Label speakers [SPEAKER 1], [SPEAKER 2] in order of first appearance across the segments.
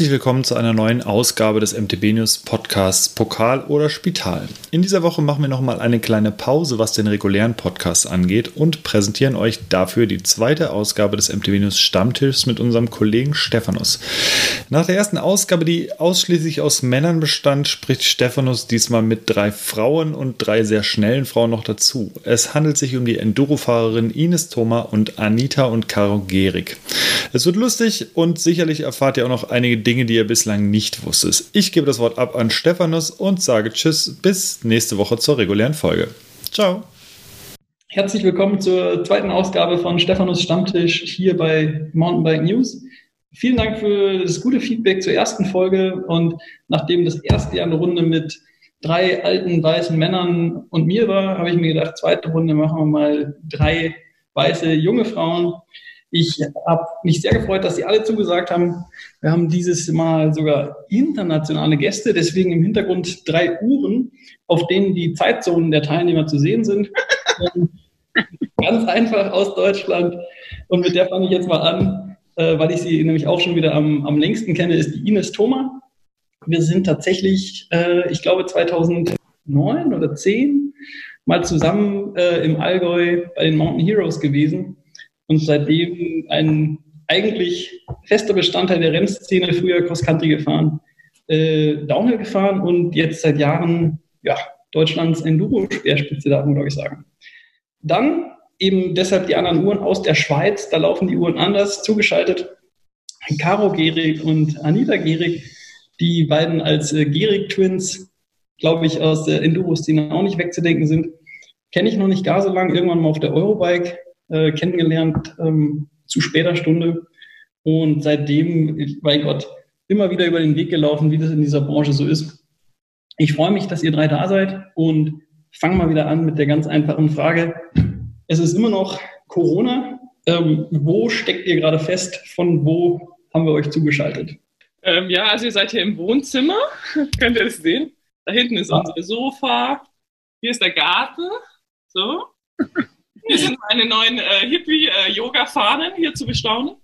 [SPEAKER 1] Herzlich willkommen zu einer neuen Ausgabe des MTB News Podcasts Pokal oder Spital. In dieser Woche machen wir nochmal eine kleine Pause, was den regulären Podcast angeht und präsentieren euch dafür die zweite Ausgabe des MTB News Stammtischs mit unserem Kollegen Stephanus. Nach der ersten Ausgabe, die ausschließlich aus Männern bestand, spricht Stephanus diesmal mit drei Frauen und drei sehr schnellen Frauen noch dazu. Es handelt sich um die Endurofahrerin Ines Thoma und Anita und Caro Gehrig. Es wird lustig und sicherlich erfahrt ihr auch noch einige Dinge Dinge, die ihr bislang nicht wusstet. Ich gebe das Wort ab an Stephanus und sage Tschüss, bis nächste Woche zur regulären Folge. Ciao.
[SPEAKER 2] Herzlich willkommen zur zweiten Ausgabe von Stephanus Stammtisch hier bei Mountainbike News. Vielen Dank für das gute Feedback zur ersten Folge und nachdem das erste Jahr eine Runde mit drei alten weißen Männern und mir war, habe ich mir gedacht, zweite Runde machen wir mal drei weiße junge Frauen. Ich habe mich sehr gefreut, dass Sie alle zugesagt haben. Wir haben dieses Mal sogar internationale Gäste, deswegen im Hintergrund drei Uhren, auf denen die Zeitzonen der Teilnehmer zu sehen sind. Ganz einfach aus Deutschland. Und mit der fange ich jetzt mal an, äh, weil ich sie nämlich auch schon wieder am, am längsten kenne, ist die Ines Thoma. Wir sind tatsächlich, äh, ich glaube 2009 oder 10 mal zusammen äh, im Allgäu bei den Mountain Heroes gewesen und seitdem ein eigentlich fester Bestandteil der Rennszene, früher Cross-Country gefahren, äh, Downhill gefahren und jetzt seit Jahren ja, Deutschlands Enduro-Speerspitze, darf man glaube ich sagen. Dann eben deshalb die anderen Uhren aus der Schweiz, da laufen die Uhren anders, zugeschaltet. Caro Gehrig und Anita Gehrig, die beiden als äh, Gehrig-Twins, glaube ich, aus der Enduro-Szene auch nicht wegzudenken sind. Kenne ich noch nicht gar so lange, irgendwann mal auf der Eurobike äh, kennengelernt ähm, zu später Stunde und seitdem, mein Gott, immer wieder über den Weg gelaufen, wie das in dieser Branche so ist. Ich freue mich, dass ihr drei da seid und fange mal wieder an mit der ganz einfachen Frage. Es ist immer noch Corona. Ähm, wo steckt ihr gerade fest? Von wo haben wir euch zugeschaltet?
[SPEAKER 3] Ähm, ja, also ihr seid hier im Wohnzimmer. Könnt ihr das sehen? Da hinten ist ah. unser Sofa. Hier ist der Garten. So. Hier sind meine neuen äh, Hippie-Yoga-Fahnen hier zu bestaunen.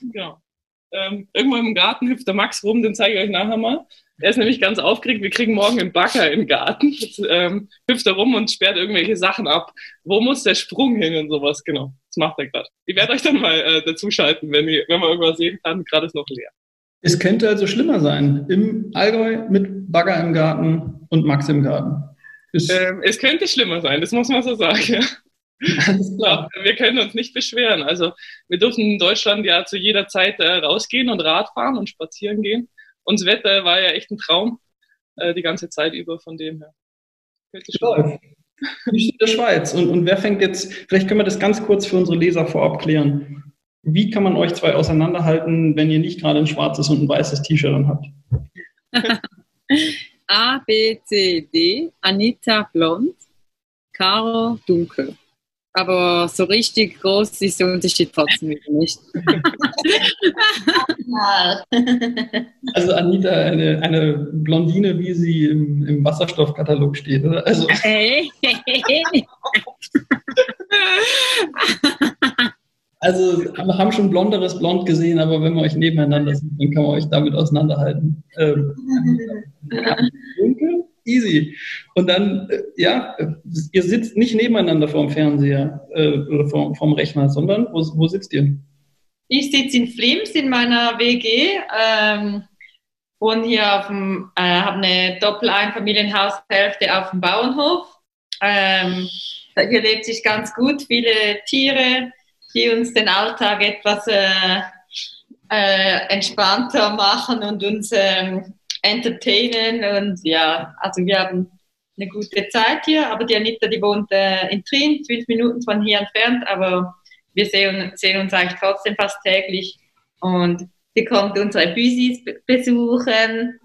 [SPEAKER 3] Genau. Ähm, irgendwo im Garten hüpft der Max rum, den zeige ich euch nachher mal. Er ist nämlich ganz aufgeregt. Wir kriegen morgen einen Bagger im Garten. Jetzt ähm, hüpft er rum und sperrt irgendwelche Sachen ab. Wo muss der Sprung hin und sowas? Genau. Das macht er gerade. Ich werde euch dann mal äh, dazuschalten, wenn, ihr, wenn man irgendwas sehen kann. Gerade ist noch leer.
[SPEAKER 2] Es könnte also schlimmer sein. Im Allgäu mit Bagger im Garten und Max im Garten.
[SPEAKER 3] Ähm, es könnte schlimmer sein, das muss man so sagen. Alles klar. Wir können uns nicht beschweren. Also wir dürfen in Deutschland ja zu jeder Zeit äh, rausgehen und Radfahren und spazieren gehen. Und das Wetter war ja echt ein Traum äh, die ganze Zeit über von dem her.
[SPEAKER 2] Wie steht der Schweiz? Und, und wer fängt jetzt, vielleicht können wir das ganz kurz für unsere Leser vorab klären. Wie kann man euch zwei auseinanderhalten, wenn ihr nicht gerade ein schwarzes und ein weißes T-Shirt habt?
[SPEAKER 4] A, B, C, D, Anita blond, Caro dunkel. Aber so richtig groß ist der Unterschied trotzdem wieder nicht.
[SPEAKER 2] also Anita, eine, eine Blondine, wie sie im, im Wasserstoffkatalog steht, oder? Also. Hey. Also wir haben schon blonderes Blond gesehen, aber wenn man euch nebeneinander sieht, dann kann man euch damit auseinanderhalten. Ähm, dunkel, easy. Und dann, äh, ja, ihr sitzt nicht nebeneinander vorm Fernseher äh, oder vorm, vorm Rechner, sondern wo, wo sitzt ihr?
[SPEAKER 5] Ich sitze in Flims in meiner WG. Ähm, wohne hier auf dem, äh, habe eine Doppel-Einfamilienhaushälfte auf dem Bauernhof. Ähm, hier lebt sich ganz gut, viele Tiere, die uns den Alltag etwas äh, äh, entspannter machen und uns ähm, entertainen und ja, also wir haben eine gute Zeit hier, aber die Anita, die wohnt äh, in Trin, fünf Minuten von hier entfernt, aber wir sehen, sehen uns eigentlich trotzdem fast täglich und sie kommt unsere Büsis besuchen.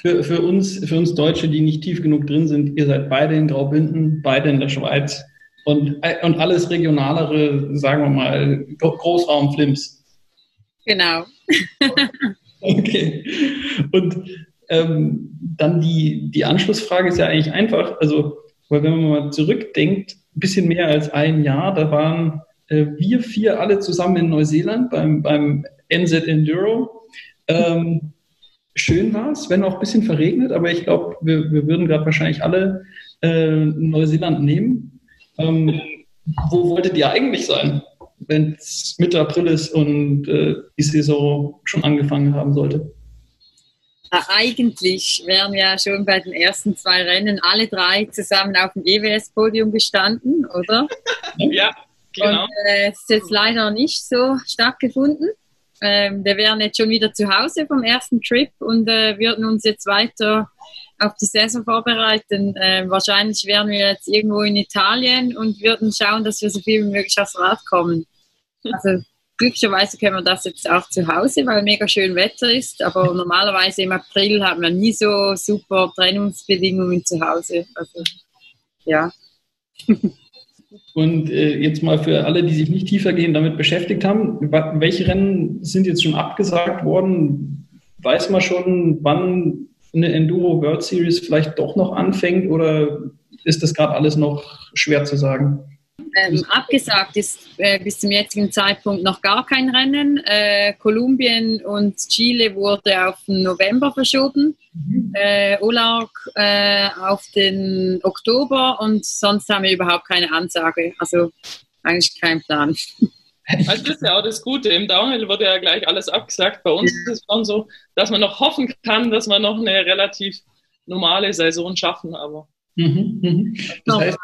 [SPEAKER 2] für, für, uns, für uns Deutsche, die nicht tief genug drin sind, ihr seid beide in Graubünden, beide in der Schweiz und, äh, und alles regionalere, sagen wir mal, Großraum Flims.
[SPEAKER 4] Genau.
[SPEAKER 2] okay. Und ähm, dann die, die Anschlussfrage ist ja eigentlich einfach. Also, weil wenn man mal zurückdenkt, ein bisschen mehr als ein Jahr, da waren äh, wir vier alle zusammen in Neuseeland beim, beim NZ Enduro. Ähm, schön war es, wenn auch ein bisschen verregnet, aber ich glaube, wir, wir würden gerade wahrscheinlich alle äh, Neuseeland nehmen. Ähm, wo wolltet ihr eigentlich sein, wenn es Mitte April ist und äh, die Saison schon angefangen haben sollte?
[SPEAKER 4] Eigentlich wären wir schon bei den ersten zwei Rennen alle drei zusammen auf dem EWS-Podium gestanden, oder?
[SPEAKER 3] Ja, genau.
[SPEAKER 4] Und äh, es ist jetzt leider nicht so stattgefunden. Ähm, wir wären jetzt schon wieder zu Hause vom ersten Trip und äh, würden uns jetzt weiter auf die Saison vorbereiten. Äh, wahrscheinlich wären wir jetzt irgendwo in Italien und würden schauen, dass wir so viel wie möglich aufs Rad kommen. Also glücklicherweise können wir das jetzt auch zu Hause, weil mega schön Wetter ist. Aber normalerweise im April haben wir nie so super Trennungsbedingungen zu Hause. Also ja.
[SPEAKER 2] Und äh, jetzt mal für alle, die sich nicht tiefergehend damit beschäftigt haben, welche Rennen sind jetzt schon abgesagt worden? Weiß man schon, wann eine Enduro World Series vielleicht doch noch anfängt oder ist das gerade alles noch schwer zu sagen?
[SPEAKER 4] Ähm, abgesagt ist äh, bis zum jetzigen Zeitpunkt noch gar kein Rennen. Äh, Kolumbien und Chile wurde auf den November verschoben, mhm. äh, Olark äh, auf den Oktober und sonst haben wir überhaupt keine Ansage. Also eigentlich kein Plan.
[SPEAKER 3] Also das ist ja auch das Gute. Im Downhill wurde ja gleich alles abgesagt. Bei uns ist es schon so, dass man noch hoffen kann, dass wir noch eine relativ normale Saison schaffen. Aber
[SPEAKER 2] mhm, mhm. Das heißt,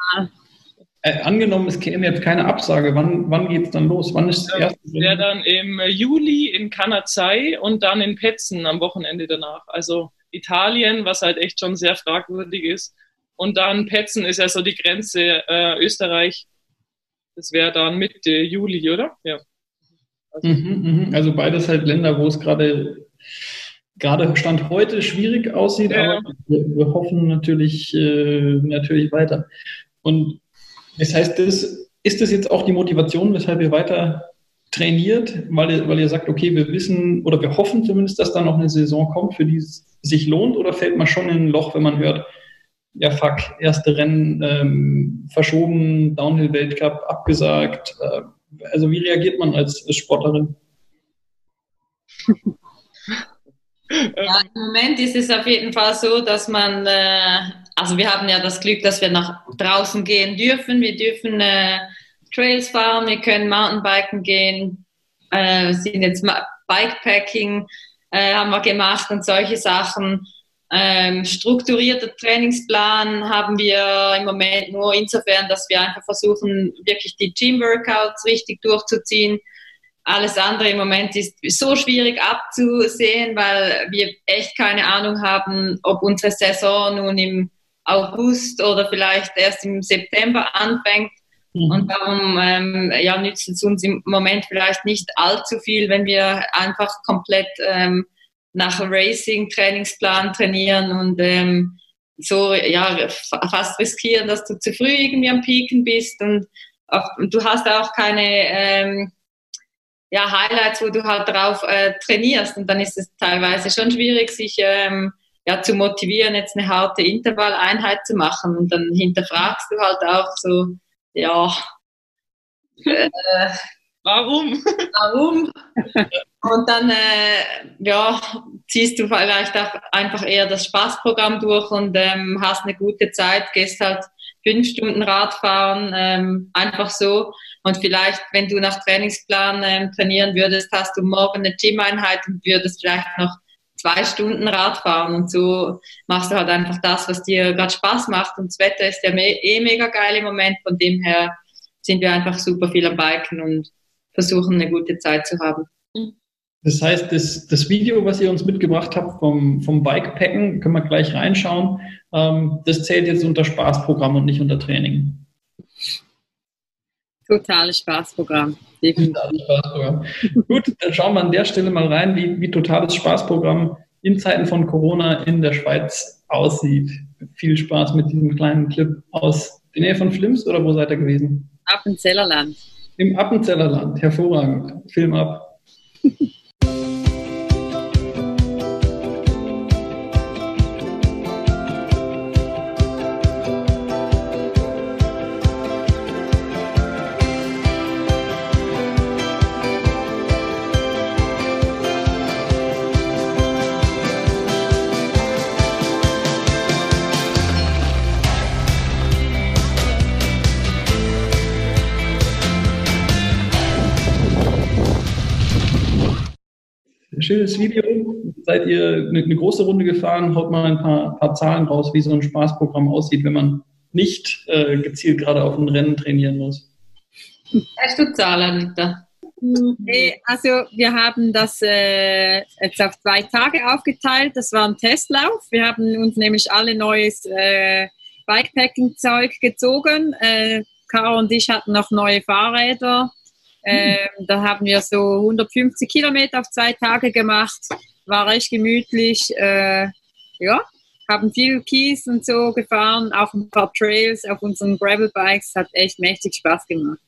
[SPEAKER 2] äh, angenommen, es käme jetzt keine Absage, wann, wann geht es dann los? Wann ist das erste?
[SPEAKER 3] Wäre dann im Juli in Kanazai und dann in Petzen am Wochenende danach. Also Italien, was halt echt schon sehr fragwürdig ist. Und dann Petzen ist ja so die Grenze äh, Österreich. Das wäre dann Mitte Juli, oder? Ja.
[SPEAKER 2] Also, mhm, mh. also beides halt Länder, wo es gerade gerade Stand heute schwierig aussieht, ja. aber wir, wir, hoffen natürlich, äh, natürlich weiter. Und das heißt, das, ist das jetzt auch die Motivation, weshalb ihr weiter trainiert, weil ihr, weil ihr sagt, okay, wir wissen oder wir hoffen zumindest, dass da noch eine Saison kommt, für die es sich lohnt, oder fällt man schon in ein Loch, wenn man hört, ja fuck, erste Rennen ähm, verschoben, Downhill-Weltcup abgesagt. Äh, also wie reagiert man als, als Sportlerin?
[SPEAKER 5] Ja, Im Moment ist es auf jeden Fall so, dass man äh, also wir haben ja das Glück, dass wir nach draußen gehen dürfen. Wir dürfen äh, Trails fahren, wir können Mountainbiken gehen, äh, sind jetzt Bikepacking äh, haben wir gemacht und solche Sachen. Ähm, strukturierter Trainingsplan haben wir im Moment nur insofern, dass wir einfach versuchen, wirklich die Gym-Workouts richtig durchzuziehen. Alles andere im Moment ist so schwierig abzusehen, weil wir echt keine Ahnung haben, ob unsere Saison nun im August oder vielleicht erst im September anfängt. Mhm. Und darum ähm, ja, nützt es uns im Moment vielleicht nicht allzu viel, wenn wir einfach komplett ähm, nach Racing-Trainingsplan trainieren und ähm, so ja fast riskieren, dass du zu früh irgendwie am Pieken bist und, auch, und du hast auch keine ähm, ja, Highlights, wo du halt drauf äh, trainierst und dann ist es teilweise schon schwierig, sich ähm, ja, zu motivieren, jetzt eine harte Intervalleinheit zu machen. Und dann hinterfragst du halt auch so, ja,
[SPEAKER 3] äh, warum?
[SPEAKER 5] Warum? Und dann, äh, ja, ziehst du vielleicht auch einfach eher das Spaßprogramm durch und ähm, hast eine gute Zeit, gehst halt fünf Stunden Radfahren, ähm, einfach so. Und vielleicht, wenn du nach Trainingsplan ähm, trainieren würdest, hast du morgen eine Gym-Einheit und würdest vielleicht noch zwei Stunden Radfahren und so machst du halt einfach das, was dir gerade Spaß macht und das Wetter ist ja me eh mega geil im Moment, von dem her sind wir einfach super viel am Biken und versuchen eine gute Zeit zu haben.
[SPEAKER 2] Das heißt, das, das Video, was ihr uns mitgebracht habt vom, vom Bikepacken, können wir gleich reinschauen. Ähm, das zählt jetzt unter Spaßprogramm und nicht unter Training.
[SPEAKER 4] Totales Spaßprogramm.
[SPEAKER 2] Totales Spaßprogramm. Gut, dann schauen wir an der Stelle mal rein, wie, wie totales Spaßprogramm in Zeiten von Corona in der Schweiz aussieht. Viel Spaß mit diesem kleinen Clip aus der Nähe von Flims oder wo seid ihr gewesen?
[SPEAKER 4] Appenzellerland.
[SPEAKER 2] Im Appenzellerland, hervorragend. Film ab. schönes Video. Seid ihr eine, eine, große Runde gefahren? Haut mal ein paar, paar, Zahlen raus, wie so ein Spaßprogramm aussieht, wenn man nicht äh, gezielt gerade auf ein Rennen trainieren muss.
[SPEAKER 5] Hast du Zahlen, Anita?
[SPEAKER 4] Nee, also wir haben das äh, jetzt auf zwei Tage aufgeteilt. Das war ein Testlauf. Wir haben uns nämlich alle neues äh, Bikepacking-Zeug gezogen. Äh, Caro und ich hatten noch neue Fahrräder. Ähm, da haben wir so 150 Kilometer auf zwei Tage gemacht. War recht gemütlich. Äh, ja, haben viel Kies und so gefahren, auch ein paar Trails auf unseren Gravel-Bikes. Hat echt mächtig Spaß gemacht.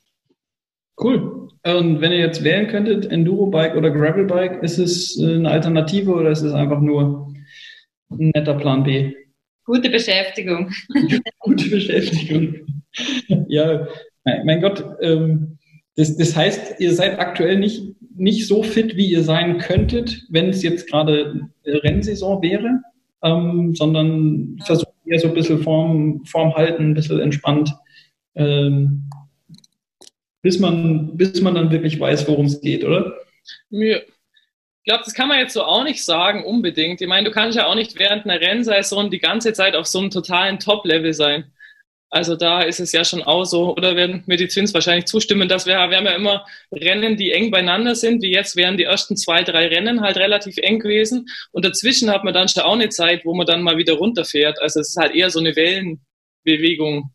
[SPEAKER 2] Cool. Und wenn ihr jetzt wählen könntet, Enduro-Bike oder Gravel-Bike, ist es eine Alternative oder ist es einfach nur ein netter Plan B?
[SPEAKER 5] Gute Beschäftigung.
[SPEAKER 2] Gute Beschäftigung. Ja, mein Gott, ähm, das, das heißt, ihr seid aktuell nicht, nicht so fit, wie ihr sein könntet, wenn es jetzt gerade Rennsaison wäre, ähm, sondern versucht eher so ein bisschen Form, Form halten, ein bisschen entspannt, ähm, bis, man, bis man dann wirklich weiß, worum es geht, oder?
[SPEAKER 3] Ja. Ich glaube, das kann man jetzt so auch nicht sagen, unbedingt. Ich meine, du kannst ja auch nicht während einer Rennsaison die ganze Zeit auf so einem totalen Top-Level sein. Also da ist es ja schon auch so, oder werden mir die Twins wahrscheinlich zustimmen, dass wir, wir haben ja immer Rennen, die eng beieinander sind, wie jetzt wären die ersten zwei, drei Rennen halt relativ eng gewesen und dazwischen hat man dann schon auch eine Zeit, wo man dann mal wieder runterfährt. Also es ist halt eher so eine Wellenbewegung.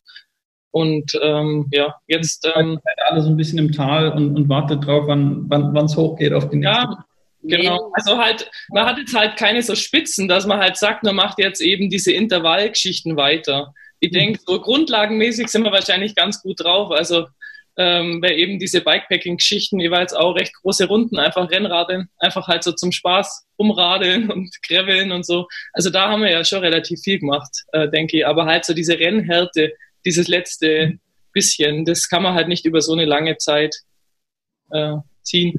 [SPEAKER 3] Und ähm, ja, jetzt... Ähm,
[SPEAKER 2] alle so ein bisschen im Tal und, und wartet drauf, wann wann es hochgeht auf den
[SPEAKER 3] nächsten. Ja, Genau, also halt, man hat jetzt halt keine so Spitzen, dass man halt sagt, man macht jetzt eben diese Intervallgeschichten weiter. Ich mhm. denke, so grundlagenmäßig sind wir wahrscheinlich ganz gut drauf. Also ähm, weil eben diese Bikepacking-Geschichten jeweils auch recht große Runden, einfach Rennradeln, einfach halt so zum Spaß umradeln und graveln und so. Also da haben wir ja schon relativ viel gemacht, äh, denke ich. Aber halt so diese Rennhärte, dieses letzte bisschen, das kann man halt nicht über so eine lange Zeit äh, ziehen.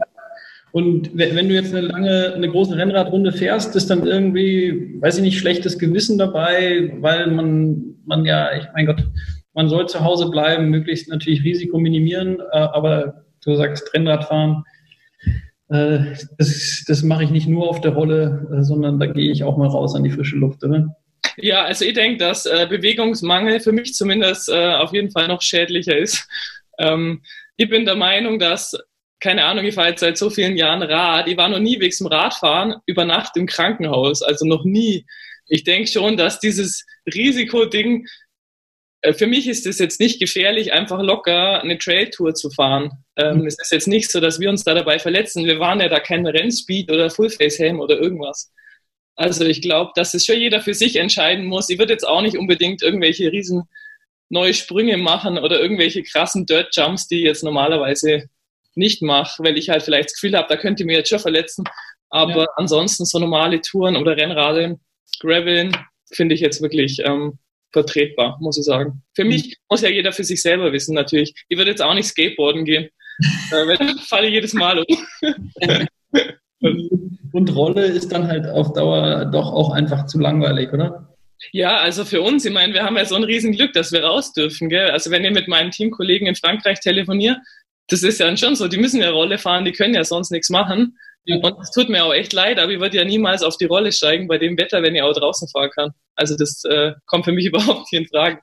[SPEAKER 2] Und wenn du jetzt eine lange, eine große Rennradrunde fährst, ist dann irgendwie, weiß ich nicht, schlechtes Gewissen dabei, weil man, man ja, ich mein Gott, man soll zu Hause bleiben, möglichst natürlich Risiko minimieren, äh, aber du sagst Rennradfahren, äh, das, das mache ich nicht nur auf der Rolle, äh, sondern da gehe ich auch mal raus an die frische Luft, oder?
[SPEAKER 3] Ja, also ich denke, dass Bewegungsmangel für mich zumindest auf jeden Fall noch schädlicher ist. Ähm, ich bin der Meinung, dass keine Ahnung, ich fahre jetzt seit so vielen Jahren Rad. Ich war noch nie wegen dem Radfahren über Nacht im Krankenhaus, also noch nie. Ich denke schon, dass dieses Risikoding, äh, für mich ist es jetzt nicht gefährlich, einfach locker eine Trailtour zu fahren. Ähm, mhm. Es ist jetzt nicht so, dass wir uns da dabei verletzen. Wir waren ja da kein Rennspeed oder Fullface-Helm oder irgendwas. Also ich glaube, dass es schon jeder für sich entscheiden muss. Ich würde jetzt auch nicht unbedingt irgendwelche riesen neue Sprünge machen oder irgendwelche krassen Dirt Jumps, die jetzt normalerweise nicht mache, weil ich halt vielleicht das Gefühl habe, da könnte ich mir jetzt schon verletzen. Aber ja. ansonsten so normale Touren oder Rennradeln, Graveln finde ich jetzt wirklich ähm, vertretbar, muss ich sagen. Für mich mhm. muss ja jeder für sich selber wissen, natürlich. Ich würde jetzt auch nicht Skateboarden gehen, äh, weil dann falle ich jedes Mal um.
[SPEAKER 2] Und Rolle ist dann halt auf Dauer doch auch einfach zu langweilig, oder?
[SPEAKER 3] Ja, also für uns, ich meine, wir haben ja so ein Riesenglück, dass wir raus dürfen. Gell? Also wenn ich mit meinen Teamkollegen in Frankreich telefoniere, das ist ja schon so, die müssen ja Rolle fahren, die können ja sonst nichts machen. Ja. Und es tut mir auch echt leid, aber ich würde ja niemals auf die Rolle steigen bei dem Wetter, wenn ich auch draußen fahren kann. Also das äh, kommt für mich überhaupt nicht in Frage.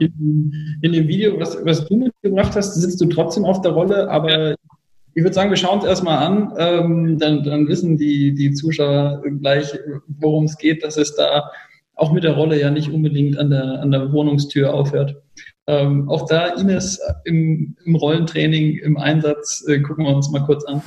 [SPEAKER 2] In, in, dem Video, was, was du mitgebracht hast, sitzt du trotzdem auf der Rolle, aber ja. ich würde sagen, wir schauen es erstmal an. Ähm, dann, dann wissen die, die Zuschauer gleich, worum es geht, dass es da auch mit der Rolle ja nicht unbedingt an der, an der Wohnungstür aufhört. Ähm, auch da Ines im, im Rollentraining, im Einsatz, äh, gucken wir uns mal kurz an.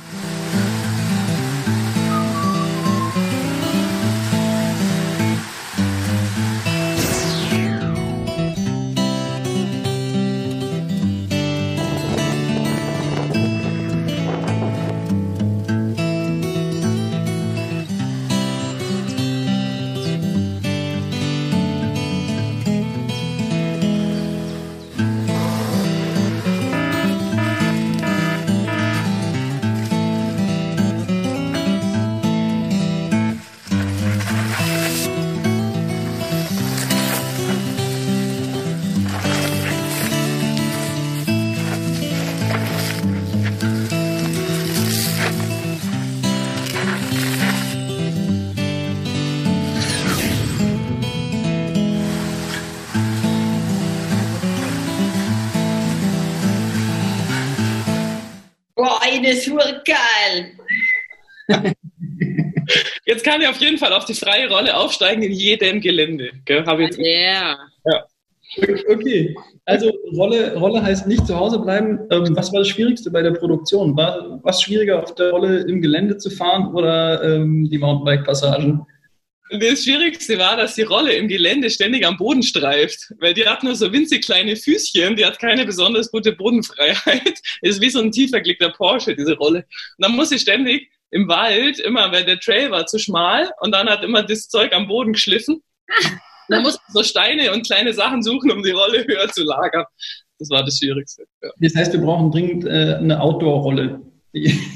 [SPEAKER 5] Es geil.
[SPEAKER 3] Jetzt kann ich auf jeden Fall auf die freie Rolle aufsteigen in jedem Gelände.
[SPEAKER 4] Yeah.
[SPEAKER 2] Okay, also Rolle, Rolle heißt nicht zu Hause bleiben. Ähm, was war das Schwierigste bei der Produktion? War was schwieriger, auf der Rolle im Gelände zu fahren oder ähm, die Mountainbike-Passagen?
[SPEAKER 3] Das Schwierigste war, dass die Rolle im Gelände ständig am Boden streift, weil die hat nur so winzig kleine Füßchen, die hat keine besonders gute Bodenfreiheit. ist wie so ein tiefer gelegter Porsche, diese Rolle. Und dann muss sie ständig im Wald, immer, weil der Trail war zu schmal und dann hat immer das Zeug am Boden geschliffen. Man muss so Steine und kleine Sachen suchen, um die Rolle höher zu lagern. Das war das Schwierigste. Ja,
[SPEAKER 2] Das heißt, wir brauchen dringend äh, eine Outdoor-Rolle.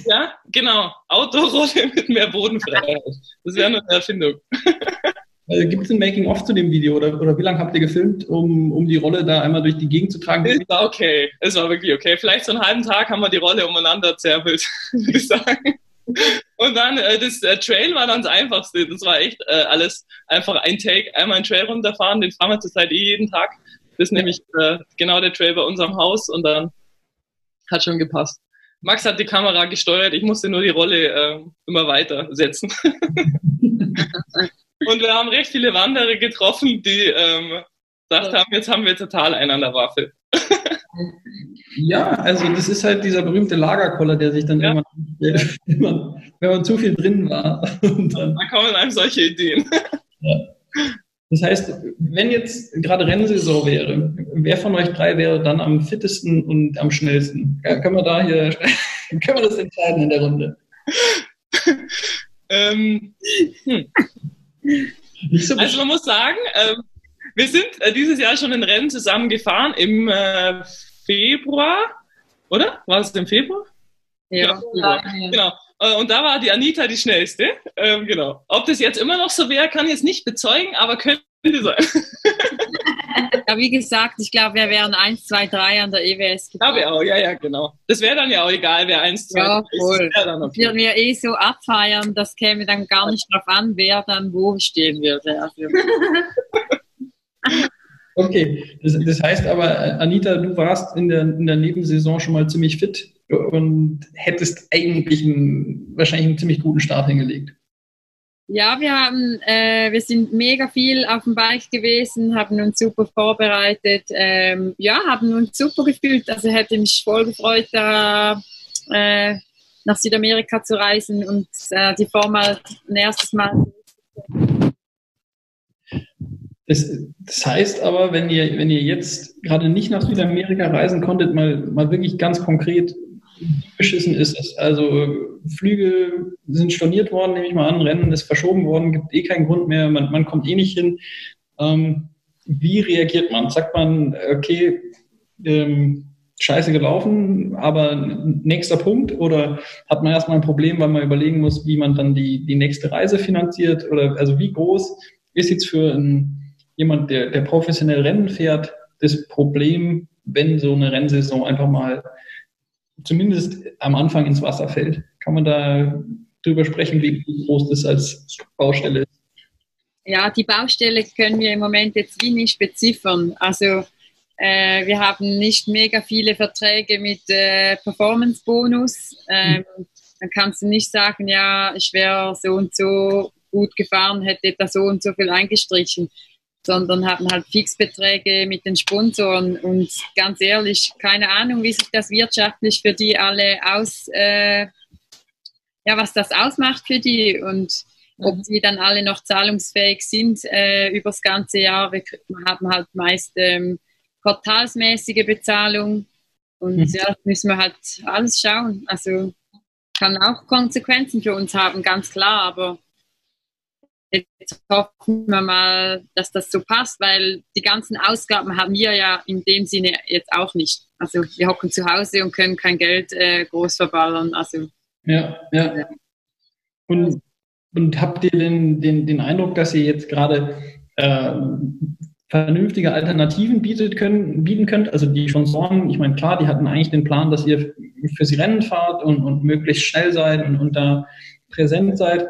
[SPEAKER 3] Ja genau. Outdoor-Rolle mit mehr Bodenfreiheit. Das wäre eine Erfindung.
[SPEAKER 2] Äh, Gibt es ein Making-of zu dem Video oder, oder wie lange habt ihr gefilmt, um, um die Rolle da einmal durch die Gegend zu tragen?
[SPEAKER 3] Es war okay. Es war wirklich okay. Vielleicht so einen halben Tag haben wir die Rolle umeinander zerpelt, würde ich sagen. Und dann, äh, das äh, Trail war dann das Einfachste. Das war echt äh, alles einfach ein Take, einmal einen Trail runterfahren, den fahren wir zurzeit eh jeden Tag. Das ist nämlich äh, genau der Trail bei unserem Haus und dann hat schon gepasst. Max hat die Kamera gesteuert, ich musste nur die Rolle äh, immer weiter setzen. und wir haben recht viele Wanderer getroffen, die ähm, gesagt haben, jetzt haben wir total einen an der Waffe.
[SPEAKER 2] Ja, also das ist halt dieser berühmte Lagerkoller, der sich dann
[SPEAKER 3] Ja.
[SPEAKER 2] irgendwann, anstellt, wenn man, wenn man zu viel drin war. Und dann,
[SPEAKER 3] Dann kommen einem solche Ideen.
[SPEAKER 2] Das heißt, wenn jetzt gerade Rennsaison wäre, wer von euch drei wäre dann am fittesten und am schnellsten? Ja, können wir da hier, können wir das entscheiden in der Runde?
[SPEAKER 3] ähm,
[SPEAKER 2] Nicht so
[SPEAKER 3] Also man muss sagen, ähm, wir sind äh, dieses Jahr schon ein Rennen zusammen gefahren im äh, Februar, oder? War es im Februar?
[SPEAKER 4] Ja.
[SPEAKER 3] Februar. Genau. Äh, Und da war die Anita die schnellste. Ähm, genau. Ob das jetzt immer noch so wäre, kann ich jetzt nicht bezeugen, aber könnte sein.
[SPEAKER 4] ja, wie gesagt, ich glaube, wir wären 1, 2, 3 an der EWS
[SPEAKER 3] Glaube ich auch, ja, ja, genau. Das wäre dann ja auch egal, wer eins, zwei,
[SPEAKER 4] Ja,
[SPEAKER 3] drei ist.
[SPEAKER 4] voll.
[SPEAKER 3] Okay.
[SPEAKER 4] Würden wir eh so abfeiern, das käme dann gar nicht drauf an, wer dann wo stehen würde. Also,
[SPEAKER 2] Okay, das, das heißt aber, Anita, du warst in der, in der Nebensaison schon mal ziemlich fit und hättest eigentlich einen, wahrscheinlich einen ziemlich guten Start hingelegt.
[SPEAKER 4] Ja, wir haben, äh, wir sind mega viel auf dem Bike gewesen, haben uns super vorbereitet, ähm, ja, haben uns super gefühlt. Also hätte mich voll gefreut, da äh, nach Südamerika zu reisen und äh, die Form mal ein erstes Mal.
[SPEAKER 2] Das, das heißt aber, wenn ihr, wenn ihr jetzt gerade nicht nach Südamerika reisen konntet, mal, mal wirklich ganz konkret, beschissen ist es? Also Flüge sind storniert worden, nehme ich mal an, Rennen ist verschoben worden, gibt eh keinen Grund mehr, man, man kommt eh nicht hin. Ähm, wie reagiert man? Sagt man, okay, ähm, scheiße gelaufen, aber nächster Punkt? Oder hat man erstmal ein Problem, weil man überlegen muss, wie man dann die, die nächste Reise finanziert? Oder also wie groß ist jetzt für ein, jemand, der, der professionell Rennen fährt, das Problem, wenn so eine Rennsaison einfach mal zumindest am Anfang ins Wasser fällt? Kann man da drüber sprechen, wie groß das als Baustelle ist?
[SPEAKER 4] Ja, die Baustelle können wir im Moment jetzt wie nicht beziffern. Also äh, wir haben nicht mega viele Verträge mit äh, Performance-Bonus. Ähm, dann kannst du nicht sagen, ja, ich wäre so und so gut gefahren, hätte da so und so viel eingestrichen, sondern haben halt Fixbeträge mit den Sponsoren und ganz ehrlich, keine Ahnung, wie sich das wirtschaftlich für die alle aus, äh, ja, was das ausmacht für die und ob die dann alle noch zahlungsfähig sind äh, über das ganze Jahr. Wir haben halt meist ähm, quartalsmäßige Bezahlung und
[SPEAKER 2] Mhm.
[SPEAKER 4] ja, müssen wir halt alles schauen. Also kann auch Konsequenzen für uns haben, ganz klar, aber jetzt hoffen wir mal, dass das so passt, weil die ganzen Ausgaben haben wir ja in dem Sinne jetzt auch nicht. Also wir hocken zu Hause und können kein Geld äh, groß verballern. Also
[SPEAKER 2] Ja, ja. Und, und habt ihr den, den, den Eindruck, dass ihr jetzt gerade äh, vernünftige Alternativen bietet können, bieten könnt? Also die Sponsoren, ich meine, klar, die hatten eigentlich den Plan, dass ihr für sie Rennen fahrt und, und möglichst schnell seid und, und da präsent seid.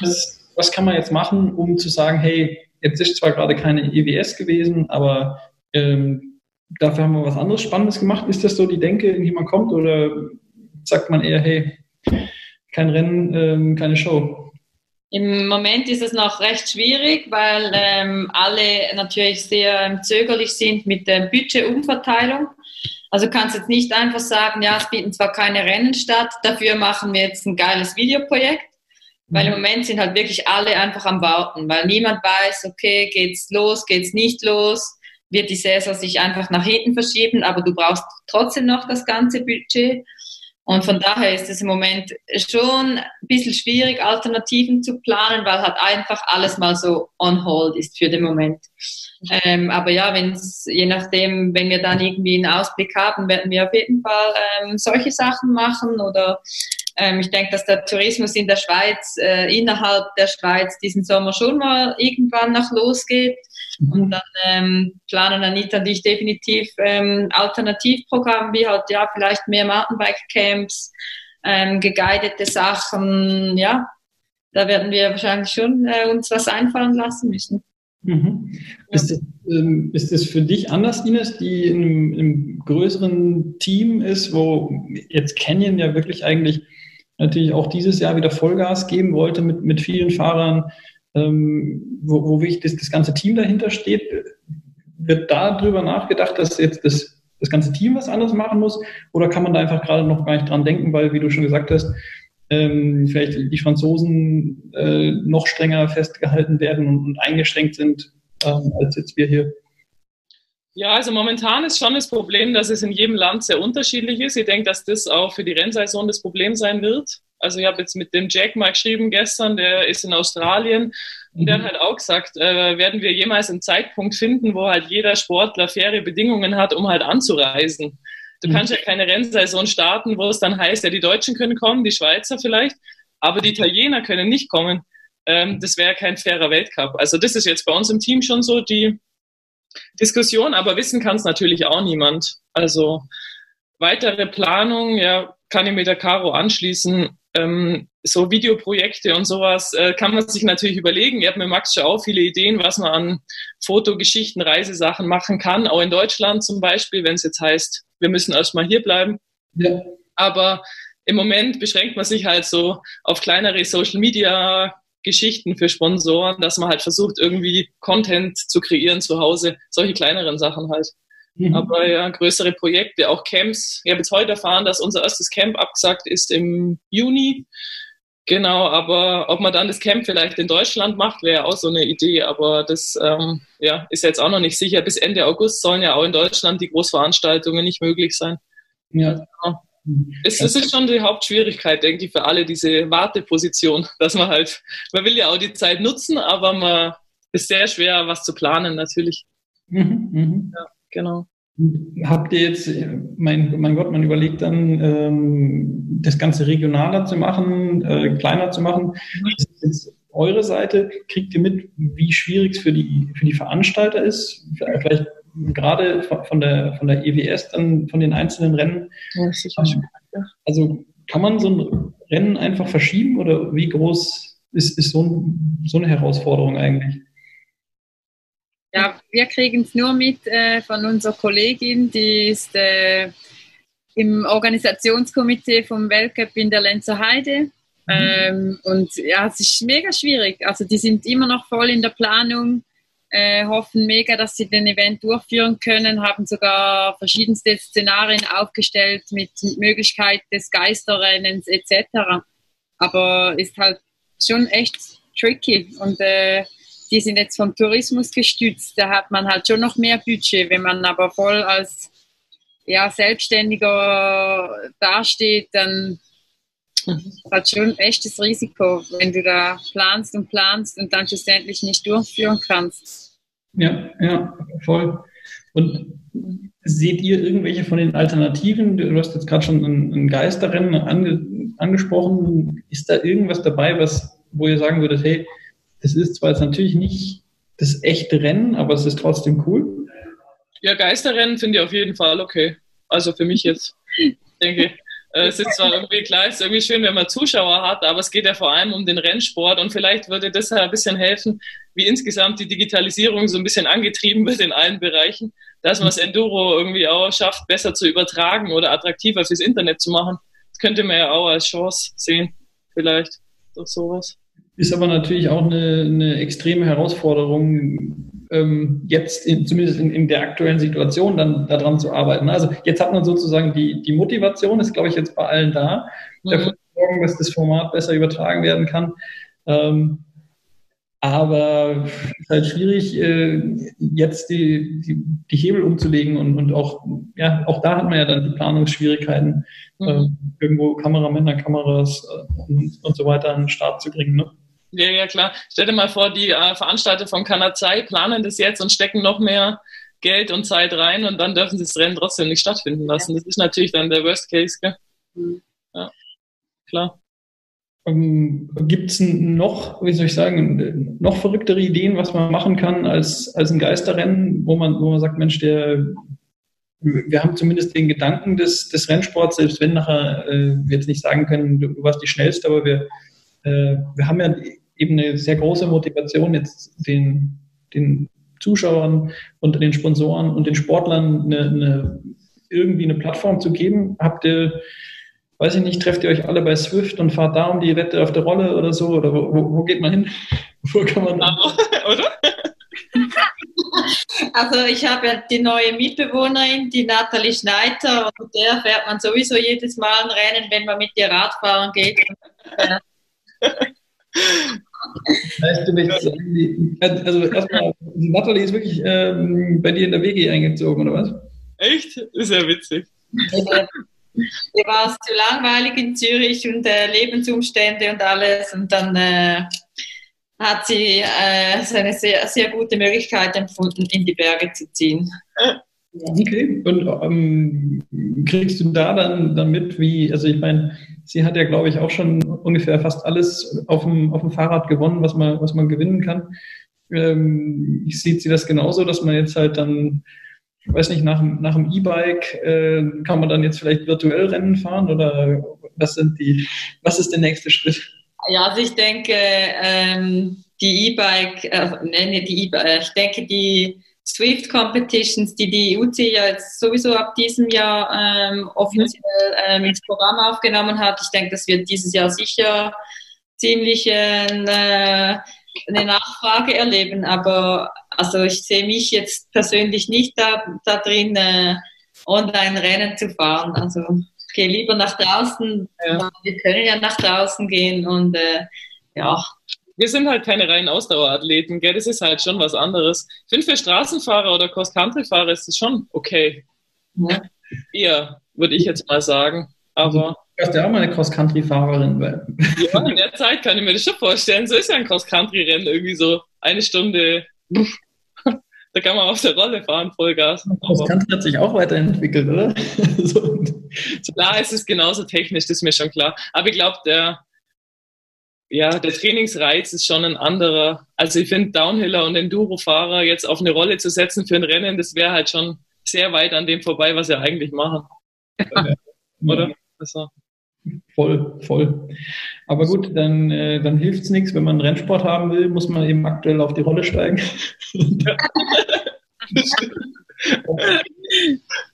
[SPEAKER 2] Was, was kann man jetzt machen, um zu sagen, hey, jetzt ist zwar gerade keine EWS gewesen, aber ähm, dafür haben wir was anderes Spannendes gemacht. Ist das so die Denke, in die man kommt oder sagt man eher, hey, kein Rennen, ähm, keine Show?
[SPEAKER 5] Im Moment ist es noch recht schwierig, weil ähm, alle natürlich sehr zögerlich sind mit der Budgetumverteilung. Also kannst jetzt nicht einfach sagen, ja, es bieten zwar keine Rennen statt, dafür machen wir jetzt ein geiles Videoprojekt. Weil im mhm. Moment sind halt wirklich alle einfach am Warten, weil niemand weiß, okay, geht's los, geht's nicht los, wird die Saison sich einfach nach hinten verschieben, aber du brauchst trotzdem noch das ganze Budget. Und von daher ist es im Moment schon ein bisschen schwierig, Alternativen zu planen, weil halt einfach alles mal so on hold ist für den Moment. Ähm, aber ja, wenn es, je nachdem, wenn wir dann irgendwie einen Ausblick haben, werden wir auf jeden Fall ähm, solche Sachen machen oder ähm, ich denke, dass der Tourismus in der Schweiz, äh, innerhalb der Schweiz diesen Sommer schon mal irgendwann noch losgeht. Mhm. Und dann ähm, planen Anita und ich definitiv ähm, Alternativprogramme wie halt ja vielleicht mehr Mountainbike-Camps, ähm, geguidete Sachen, ja. Da werden wir wahrscheinlich schon äh, uns was einfallen lassen müssen.
[SPEAKER 2] Mhm. Ist, das, ähm, ist das für dich anders, Ines, die in einem, in einem, größeren Team ist, wo jetzt Canyon ja wirklich eigentlich natürlich auch dieses Jahr wieder Vollgas geben wollte mit, mit vielen Fahrern, ähm, wo, wo wirklich das, das ganze Team dahinter steht. Wird da drüber nachgedacht, dass jetzt das, das ganze Team was anderes machen muss? Oder kann man da einfach gerade noch gar nicht dran denken, weil, wie du schon gesagt hast, ähm, vielleicht die Franzosen äh, noch strenger festgehalten werden und, und eingeschränkt sind ähm, als jetzt wir hier?
[SPEAKER 3] Ja, also momentan ist schon das Problem, dass es in jedem Land sehr unterschiedlich ist. Ich denke, dass das auch für die Rennsaison das Problem sein wird. Also ich habe jetzt mit dem Jack mal geschrieben gestern, der ist in Australien und der hat halt auch gesagt, äh, werden wir jemals einen Zeitpunkt finden, wo halt jeder Sportler faire Bedingungen hat, um halt anzureisen. Du mhm. kannst ja keine Rennsaison starten, wo es dann heißt, ja, die Deutschen können kommen, die Schweizer vielleicht, aber die Italiener können nicht kommen. Ähm, das wäre kein fairer Weltcup. Also das ist jetzt bei uns im Team schon so die Diskussion, aber wissen kann es natürlich auch niemand. Also weitere Planung, ja, kann ich mit der Caro anschließen. Ähm, so Videoprojekte und sowas äh, kann man sich natürlich überlegen. Ihr habt mit Max schon auch viele Ideen, was man an Fotogeschichten, Reisesachen machen kann. Auch in Deutschland zum Beispiel, wenn es jetzt heißt, wir müssen erstmal hier bleiben. Ja. Aber im Moment beschränkt man sich halt so auf kleinere Social Media Geschichten für Sponsoren, dass man halt versucht, irgendwie Content zu kreieren zu Hause, solche kleineren Sachen halt. Mhm. Aber ja, größere Projekte, auch Camps. Ich habe jetzt heute erfahren, dass unser erstes Camp abgesagt ist im Juni. Genau, aber ob man dann das Camp vielleicht in Deutschland macht, wäre auch so eine Idee. Aber das ähm, ja, ist jetzt auch noch nicht sicher. Bis Ende August sollen ja auch in Deutschland die Großveranstaltungen nicht möglich sein. Ja. Genau. Es, es ist schon die Hauptschwierigkeit, denke ich, für alle, diese Warteposition, dass man halt, man will ja auch die Zeit nutzen, aber man ist sehr schwer, was zu planen, natürlich. Mhm,
[SPEAKER 2] mh. Ja, genau. Habt ihr jetzt, mein, mein Gott, man überlegt dann, ähm, das Ganze regionaler zu machen, äh, kleiner zu machen. Das ist jetzt eure Seite. Kriegt ihr mit, wie schwierig es für die, für die Veranstalter ist? Vielleicht gerade von der, von der EWS, dann von den einzelnen Rennen. Ja, sicher. Also kann man so ein Rennen einfach verschieben oder wie groß ist, ist so, ein, so eine Herausforderung eigentlich?
[SPEAKER 4] Ja, wir kriegen es nur mit äh, von unserer Kollegin, die ist äh, im Organisationskomitee vom Weltcup in der Lenzer Heide. Mhm. Ähm, und ja, es ist mega schwierig. Also die sind immer noch voll in der Planung äh, hoffen mega, dass sie den Event durchführen können, haben sogar verschiedenste Szenarien aufgestellt mit Möglichkeit des Geisterrennens etc. Aber ist halt schon echt tricky und äh, die sind jetzt vom Tourismus gestützt. Da hat man halt schon noch mehr Budget. Wenn man aber voll als ja, Selbstständiger dasteht, dann hat schon ein echtes Risiko, wenn du da planst und planst und dann schlussendlich nicht durchführen kannst.
[SPEAKER 2] Ja, ja, voll. Und seht ihr irgendwelche von den Alternativen? Du hast jetzt gerade schon ein, ein Geisterrennen ange, angesprochen. Ist da irgendwas dabei, was, wo ihr sagen würdet, hey, das ist zwar jetzt natürlich nicht das echte Rennen, aber es ist trotzdem cool?
[SPEAKER 3] Ja, Geisterrennen finde ich auf jeden Fall okay. Also für mich jetzt, denke ich. Äh, es ist zwar irgendwie klar, es ist irgendwie schön, wenn man Zuschauer hat, aber es geht ja vor allem um den Rennsport und vielleicht würde das ja ein bisschen helfen, wie insgesamt die Digitalisierung so ein bisschen angetrieben wird in allen Bereichen, dass man das Enduro irgendwie auch schafft, besser zu übertragen oder attraktiver fürs Internet zu machen. könnte man ja auch als Chance sehen, vielleicht durch sowas.
[SPEAKER 2] Ist aber natürlich auch eine, eine extreme Herausforderung, ähm, jetzt in, zumindest in, in der aktuellen Situation dann daran zu arbeiten. Also jetzt hat man sozusagen die, die Motivation, ist glaube ich jetzt bei allen da, mhm. dafür zu sorgen, dass das Format besser übertragen werden kann. Ähm, aber es ist halt schwierig, äh, jetzt die, die, die Hebel umzulegen und, und auch, ja, auch da hat man ja dann die Planungsschwierigkeiten, mhm. äh, irgendwo Kameramänner, Kameras äh, und, und so weiter an den Start zu bringen. Ne?
[SPEAKER 3] Ja, ja, klar. Stell dir mal vor, die äh, Veranstalter von Kanazai planen das jetzt und stecken noch mehr Geld und Zeit rein und dann dürfen sie das Rennen trotzdem nicht stattfinden lassen. Das ist natürlich dann der Worst Case, gell? Mhm. Ja, klar.
[SPEAKER 2] Ähm, Gibt es noch, wie soll ich sagen, noch verrücktere Ideen, was man machen kann als, als ein Geisterrennen, wo man, wo man sagt, Mensch, der, wir haben zumindest den Gedanken des, des Rennsports, selbst wenn nachher äh, wir jetzt nicht sagen können, du, du warst die schnellste, aber wir, wir haben ja eben eine sehr große Motivation, jetzt den, den Zuschauern und den Sponsoren und den Sportlern eine, eine, irgendwie eine Plattform zu geben. Habt ihr weiß ich nicht, trefft ihr euch alle bei Swift und fahrt da um die Wette auf der Rolle oder so? Oder wo, wo geht man hin? wo kann man da? oder?
[SPEAKER 5] Also ich habe ja die neue Mitbewohnerin, die Nathalie Schneider, und der fährt man sowieso jedes Mal ein Rennen, wenn man mit ihr Radfahren geht.
[SPEAKER 2] Weißt du, also erstmal, Nathalie ist wirklich ähm, bei dir in der WG eingezogen, oder was?
[SPEAKER 3] Echt? Ist ja witzig.
[SPEAKER 5] Mir war es zu langweilig in Zürich und äh, Lebensumstände und alles. Und dann äh, hat sie äh, eine sehr, sehr gute Möglichkeit empfunden, in die Berge zu ziehen.
[SPEAKER 2] Okay. Und ähm, kriegst du da dann, dann mit, wie, also ich meine, sie hat ja, glaube ich, auch schon ungefähr fast alles auf dem, auf dem Fahrrad gewonnen, was man, was man gewinnen kann. Ähm, sieht sie das genauso, dass man jetzt halt dann ich weiß nicht, nach, nach dem E-Bike äh, kann man dann jetzt vielleicht virtuell Rennen fahren oder was sind die, was ist der nächste Schritt?
[SPEAKER 5] Ja, also ich denke, ähm, die E-Bike, äh, nenne die E-Bike, äh, ich denke, die Swift Competitions, die die UC ja jetzt sowieso ab diesem Jahr ähm, offiziell ähm, ins Programm aufgenommen hat, ich denke, das wird dieses Jahr sicher ziemlich äh, eine Nachfrage erleben, aber also ich sehe mich jetzt persönlich nicht da, da drin, äh, Online-Rennen zu fahren. Also ich gehe lieber nach draußen. Ja. Wir können ja nach draußen gehen und äh, ja.
[SPEAKER 3] Wir sind halt keine reinen Ausdauerathleten, gell? Das ist halt schon was anderes. Ich finde, für Straßenfahrer oder Cross-Country-Fahrer ist das schon okay. Ja. Eher, würde ich jetzt mal sagen. Aber
[SPEAKER 2] Du hast ja auch mal eine Cross-Country-Fahrerin.
[SPEAKER 3] Ja, in der Zeit kann ich mir das schon vorstellen. So ist ja ein Cross-Country-Rennen irgendwie so eine Stunde. da kann man auf der Rolle fahren, Vollgas.
[SPEAKER 2] Cross-Country hat sich auch weiterentwickelt, oder?
[SPEAKER 3] so. Klar, es ist genauso technisch, das ist mir schon klar. Aber ich glaube, der, ja, der Trainingsreiz ist schon ein anderer. Also ich finde, Downhiller und Enduro-Fahrer jetzt auf eine Rolle zu setzen für ein Rennen, das wäre halt schon sehr weit an dem vorbei, was sie eigentlich machen. Oder?
[SPEAKER 2] Also, Voll, voll. Aber gut, dann, äh, dann hilft es nichts. Wenn man Rennsport haben will, muss man eben aktuell auf die Rolle steigen.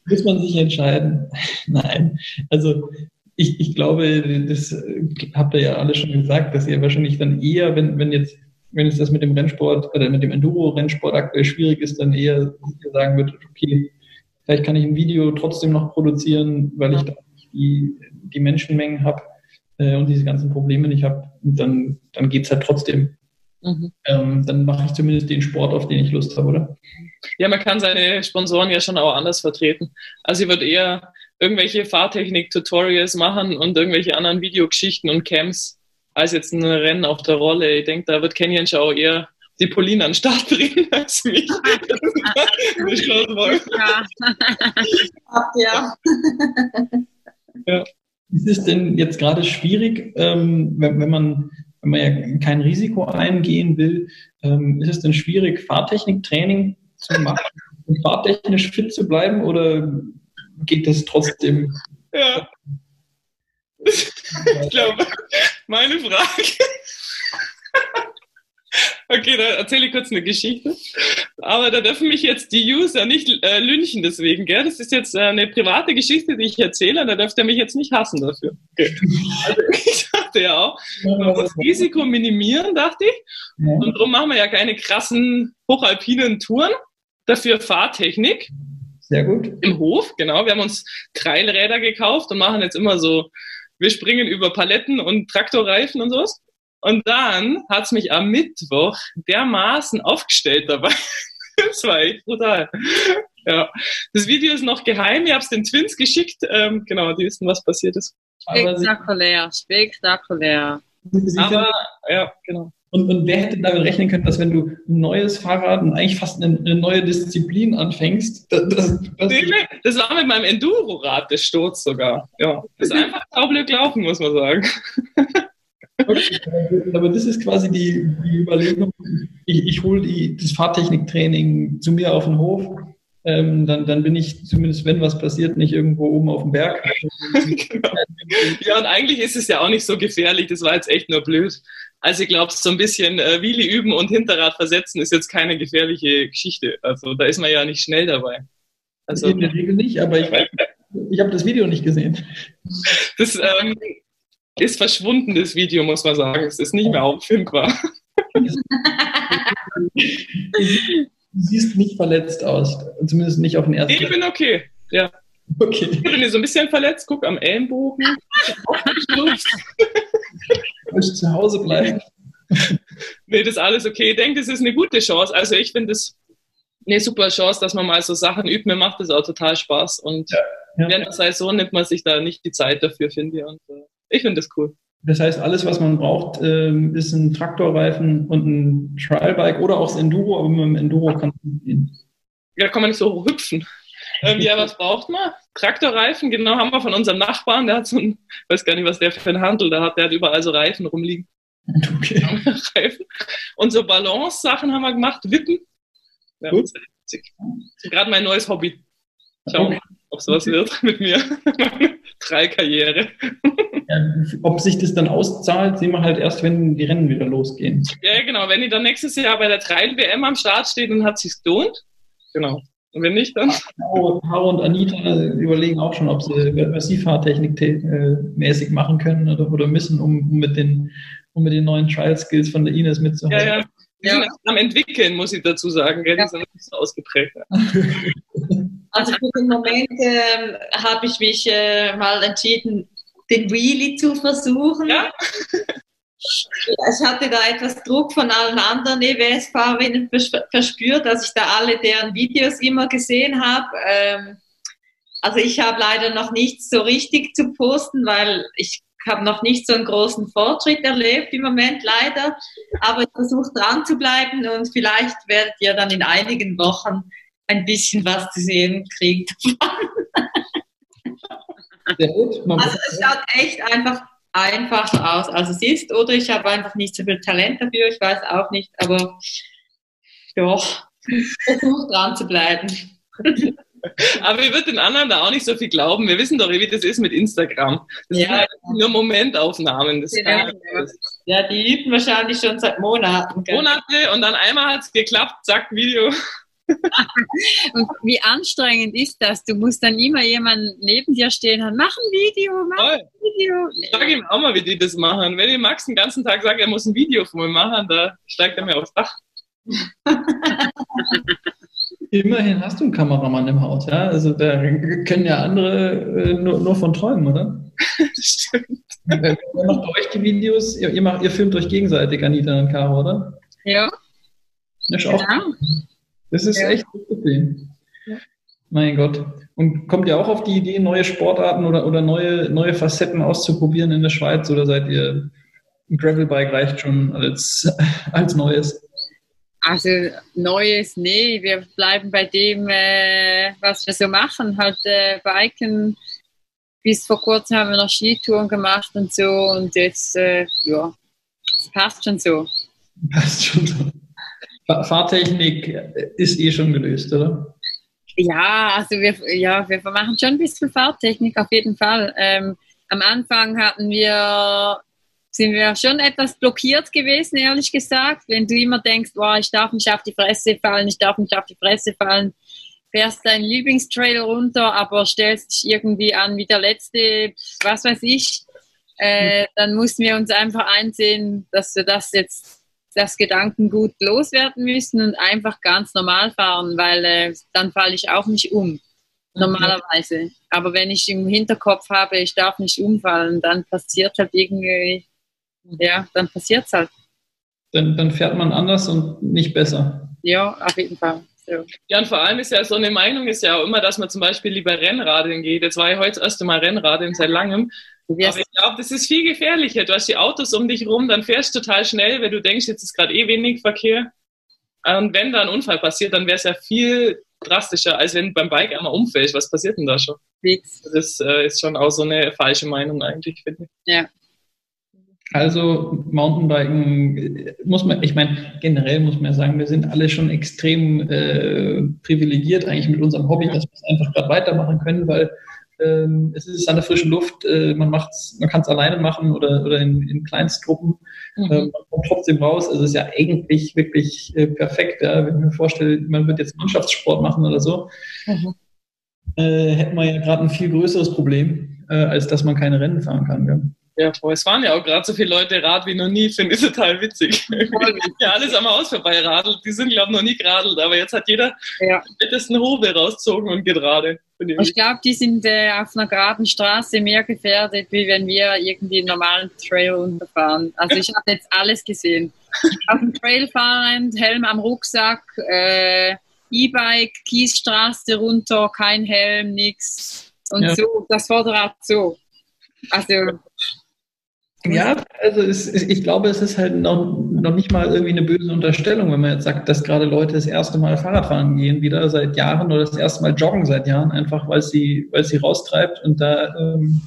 [SPEAKER 2] muss man sich entscheiden. Nein, also ich, ich glaube, das habt ihr ja alle schon gesagt, dass ihr wahrscheinlich dann eher, wenn, wenn jetzt wenn es das mit dem Rennsport oder mit dem Enduro-Rennsport aktuell schwierig ist, dann eher sagen würdet, okay, vielleicht kann ich ein Video trotzdem noch produzieren, weil ich da die, die Menschenmengen habe äh, und diese ganzen Probleme nicht habe, dann, dann geht es halt trotzdem. Mhm. Ähm, dann mache ich zumindest den Sport, auf den ich Lust habe, oder?
[SPEAKER 3] Ja, man kann seine Sponsoren ja schon auch anders vertreten. Also ich würde eher irgendwelche Fahrtechnik-Tutorials machen und irgendwelche anderen Videogeschichten und Camps als jetzt ein Rennen auf der Rolle. Ich denke, da wird Canyon Show eher die Pauline an den Start bringen als mich.
[SPEAKER 2] ja. ja. Ja. Ist es denn jetzt gerade schwierig, ähm, wenn, wenn, man, wenn man ja kein Risiko eingehen will, ähm, ist es denn schwierig, Fahrtechniktraining zu machen und fahrtechnisch fit zu bleiben oder geht das trotzdem?
[SPEAKER 3] Ja. Ich glaube, meine Frage. Okay, da erzähle ich kurz eine Geschichte. Aber da dürfen mich jetzt die User nicht äh, lynchen deswegen, gell? Das ist jetzt äh, eine private Geschichte, die ich erzähle, da dürft ihr mich jetzt nicht hassen dafür. Okay. Also ich dachte ja auch, man muss Risiko minimieren, dachte ich. Und darum machen wir ja keine krassen hochalpinen Touren. Dafür Fahrtechnik.
[SPEAKER 2] Sehr gut.
[SPEAKER 3] Im Hof, genau. Wir haben uns Treilräder gekauft und machen jetzt immer so, wir springen über Paletten und Traktorreifen und sowas. Und dann hat's mich am Mittwoch dermaßen aufgestellt dabei. das war echt brutal. Ja. Das Video ist noch geheim. Ich habe es den Twins geschickt. Ähm, genau, die wissen, was passiert ist.
[SPEAKER 4] Spektakulär, spektakulär.
[SPEAKER 3] Aber, ja, genau.
[SPEAKER 2] Und, und wer hätte damit rechnen können, dass wenn du ein neues Fahrrad und eigentlich fast eine, eine neue Disziplin anfängst, das, das,
[SPEAKER 3] das war mit meinem Enduro-Rad der Sturz sogar. Ja, das ist einfach Blöd laufen, muss man sagen.
[SPEAKER 2] Okay, aber das ist quasi die, die Überlegung, ich, ich hole das Fahrtechniktraining zu mir auf den Hof, ähm, dann, dann bin ich zumindest, wenn was passiert, nicht irgendwo oben auf dem Berg.
[SPEAKER 3] genau. Ja, und eigentlich ist es ja auch nicht so gefährlich, das war jetzt echt nur blöd. Also ich glaube, so ein bisschen äh, Wheelie üben und Hinterrad versetzen ist jetzt keine gefährliche Geschichte. Also da ist man ja nicht schnell dabei.
[SPEAKER 2] Also, In der Regel nicht, aber ich, ich habe das Video nicht gesehen.
[SPEAKER 3] Das ähm, ist verschwunden, das Video, muss man sagen. Es ist nicht mehr auffindbar.
[SPEAKER 2] du siehst nicht verletzt aus. Zumindest nicht auf den ersten
[SPEAKER 3] Ich bin okay, ja. Okay. Ich bin so ein bisschen verletzt, guck am Ellenbogen.
[SPEAKER 2] Muss zu Hause bleiben.
[SPEAKER 3] nee, das ist alles okay. Ich denke, das ist eine gute Chance. Also ich finde das eine super Chance, dass man mal so Sachen übt. Mir macht das auch total Spaß. Und ja, ja. während der Saison nimmt man sich da nicht die Zeit dafür, finde ich. Und äh, ich finde das cool.
[SPEAKER 2] Das heißt, alles, was man braucht, ähm, ist ein Traktorreifen und ein Trialbike oder auch das Enduro, aber mit dem Enduro kann man gehen.
[SPEAKER 3] Ja, kann man nicht so hüpfen. Ähm, ja, was braucht man? Traktorreifen, genau, haben wir von unserem Nachbarn, der hat so ein, weiß gar nicht, was der für ein Handel da hat, der hat überall so Reifen rumliegen. Okay. Reifen. Und so Balance-Sachen haben wir gemacht, Wippen. Ja, Gut. Gerade mein neues Hobby. Schauen, okay. ob sowas wird mit mir. Drei Karriere.
[SPEAKER 2] Ja, ob sich das dann auszahlt, sehen wir halt erst, wenn die Rennen wieder losgehen.
[SPEAKER 3] Ja, genau. Wenn die dann nächstes Jahr bei der Trail-WM am Start steht, dann hat sich's gelohnt. Genau. Und wenn nicht, dann.
[SPEAKER 2] Haro und Anita überlegen auch schon, ob sie Versivfahrtechnik äh, mäßig machen können oder, oder müssen, um mit den, um mit den neuen Trial-Skills von der Ines mitzuhalten.
[SPEAKER 3] Ja, ja. Die ja. sind am entwickeln, muss ich dazu sagen. Gell? Die sind nicht so ausgeprägt.
[SPEAKER 5] Also für den Moment äh, habe ich mich äh, mal entschieden, den Wheelie zu versuchen. Ja. Ich hatte da etwas Druck von allen anderen EWS-Fahrerinnen verspürt, dass ich da alle deren Videos immer gesehen habe. Ähm, also ich habe leider noch nichts so richtig zu posten, weil ich habe noch nicht so einen großen Fortschritt erlebt im Moment leider. Aber ich versuche dran zu bleiben und vielleicht werdet ihr dann in einigen Wochen ein bisschen was zu sehen kriegen. also es schaut echt einfach einfach aus, als es ist. Oder ich habe einfach nicht so viel Talent dafür, ich weiß auch nicht, aber ja, versuche dran zu bleiben.
[SPEAKER 3] Aber ich würde den anderen da auch nicht so viel glauben. Wir wissen doch, wie das ist mit Instagram. Das ja. sind halt nur Momentaufnahmen. Das
[SPEAKER 5] ja, ja, die üben wahrscheinlich schon seit Monaten.
[SPEAKER 3] Monate und dann einmal hat es geklappt, zack, Video.
[SPEAKER 4] und wie anstrengend ist das? Du musst dann immer jemanden neben dir stehen und mach ein Video, mach ein Video.
[SPEAKER 3] Ich sage ihm auch mal, wie die das machen. Wenn ich Max den ganzen Tag sage, er muss ein Video von mir machen, da steigt er mir aufs Dach.
[SPEAKER 2] Immerhin hast du einen Kameramann im Haus, ja? Also da können ja andere äh, nur, nur, von träumen, oder? Stimmt. Wer macht euch die Videos? Ihr, ihr, macht, ihr filmt euch gegenseitig, Anita und Caro, oder?
[SPEAKER 4] Ja.
[SPEAKER 2] Das ist auch. Genau. Das ist ja. echt ein Problem. Ja. Mein Gott. Und kommt ihr auch auf die Idee, neue Sportarten oder, oder neue, neue Facetten auszuprobieren in der Schweiz oder seid ihr ein Gravelbike reicht schon als, als Neues?
[SPEAKER 4] Also Neues, nee, wir bleiben bei dem, äh, was wir so machen, halt äh, Biken. Bis vor kurzem haben wir noch Skitouren gemacht und so und jetzt, äh, ja, es passt schon so.
[SPEAKER 2] Passt schon so. Fahrtechnik ist eh schon gelöst, oder?
[SPEAKER 4] Ja, also wir, ja, wir machen schon ein bisschen Fahrtechnik auf jeden Fall. Ähm, am Anfang hatten wir sind wir schon etwas blockiert gewesen, ehrlich gesagt. Wenn du immer denkst, boah, ich darf nicht auf die Fresse fallen, ich darf nicht auf die Fresse fallen, fährst deinen Lieblingstrail runter, aber stellst dich irgendwie an wie der letzte, was weiß ich, äh, dann mussten wir uns einfach einsehen, dass wir das jetzt das Gedankengut loswerden müssen und einfach ganz normal fahren, weil äh, dann falle ich auch nicht um, normalerweise. Aber wenn ich im Hinterkopf habe, ich darf nicht umfallen, dann passiert halt irgendwie, ja, dann passiert es halt.
[SPEAKER 2] Dann, dann fährt man anders und nicht besser.
[SPEAKER 4] Ja, auf jeden Fall.
[SPEAKER 3] So. Ja, und vor allem ist ja so eine Meinung ist ja auch immer, dass man zum Beispiel lieber Rennradeln geht. Jetzt war ich heute das erste Mal Rennradeln seit langem aber ich glaube, das ist viel gefährlicher. Du hast die Autos um dich rum, dann fährst du total schnell, wenn du denkst, jetzt ist gerade eh wenig Verkehr. Und wenn da ein Unfall passiert, dann wäre es ja viel drastischer, als wenn beim Bike einmal umfällst. Was passiert denn da schon?
[SPEAKER 4] Nichts.
[SPEAKER 3] Das äh, ist schon auch so eine falsche Meinung eigentlich, finde ich.
[SPEAKER 4] Ja.
[SPEAKER 2] Also Mountainbiken muss man, ich meine, generell muss man ja sagen, wir sind alle schon extrem äh, privilegiert eigentlich mit unserem Hobby, dass wir es einfach gerade weitermachen können, weil ähm, es ist an der frischen Luft, äh, man macht's, man kann es alleine machen oder, oder in, in Kleinstgruppen. Mhm. Ähm, man kommt trotzdem raus. Also es ist ja eigentlich wirklich äh, perfekt. Ja? Wenn ich mir vorstelle, man wird jetzt Mannschaftssport machen oder so, mhm. äh, hätten wir ja gerade ein viel größeres Problem, äh, als dass man keine Rennen fahren kann. Ja?
[SPEAKER 3] Ja, voll. Es waren ja auch gerade so viele Leute Rad wie noch nie, finde ich total witzig. ja, alles am Haus vorbei radelt. Die sind, glaube ich, noch nie geradelt, aber jetzt hat jeder ja. den Hobel rausgezogen und geht gerade.
[SPEAKER 4] Ich glaube, die sind äh, auf einer geraden Straße mehr gefährdet, wie wenn wir irgendwie einen normalen Trail runterfahren. Also ich habe jetzt alles gesehen. auf dem Trail fahrend, Helm am Rucksack, äh, E-Bike, Kiesstraße runter, kein Helm, nix. Und ja. so, das Vorderrad so. Also
[SPEAKER 2] ja, also es, ich glaube, es ist halt noch, noch nicht mal irgendwie eine böse Unterstellung, wenn man jetzt sagt, dass gerade Leute das erste Mal Fahrradfahren gehen wieder seit Jahren oder das erste Mal joggen seit Jahren, einfach weil sie, weil sie raustreibt und da ähm,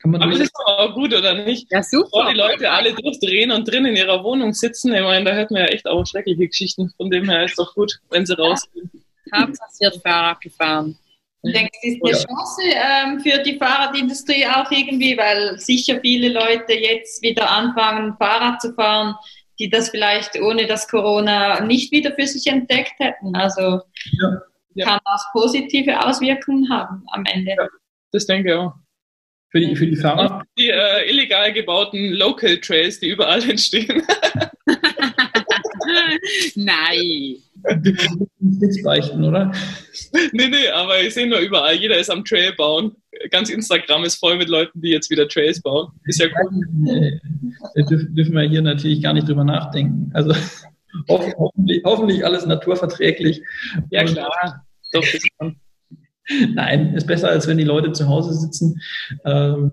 [SPEAKER 3] kann man. Aber das ist doch auch gut, oder nicht?
[SPEAKER 4] Ja, super.
[SPEAKER 3] Bevor die Leute alle durchdrehen und drin in ihrer Wohnung sitzen, ich meine, da hört man ja echt auch schreckliche Geschichten. Von dem her ist es doch gut, wenn sie rausgehen.
[SPEAKER 4] Hauptsache, sie Fahrrad gefahren.
[SPEAKER 5] Ich denke, es ist eine Chance ähm, für die Fahrradindustrie auch irgendwie, weil sicher viele Leute jetzt wieder anfangen, Fahrrad zu fahren, die das vielleicht ohne das Corona nicht wieder für sich entdeckt hätten. Also ja, ja. kann das positive Auswirkungen haben am Ende. Ja,
[SPEAKER 3] das denke ich auch.
[SPEAKER 2] Für die, für die Fahrer?
[SPEAKER 3] Die äh, illegal gebauten Local Trails, die überall entstehen.
[SPEAKER 4] Nein.
[SPEAKER 2] Nichts beichten, oder?
[SPEAKER 3] Nee, nee, aber ich sehe nur überall, jeder ist am Trail bauen. Ganz Instagram ist voll mit Leuten, die jetzt wieder Trails bauen. Ist ja cool. Nee,
[SPEAKER 2] da dürfen wir hier natürlich gar nicht drüber nachdenken. Also hoffentlich, hoffentlich alles naturverträglich.
[SPEAKER 3] Ja, klar. Doch.
[SPEAKER 2] Nein, ist besser, als wenn die Leute zu Hause sitzen. Ähm,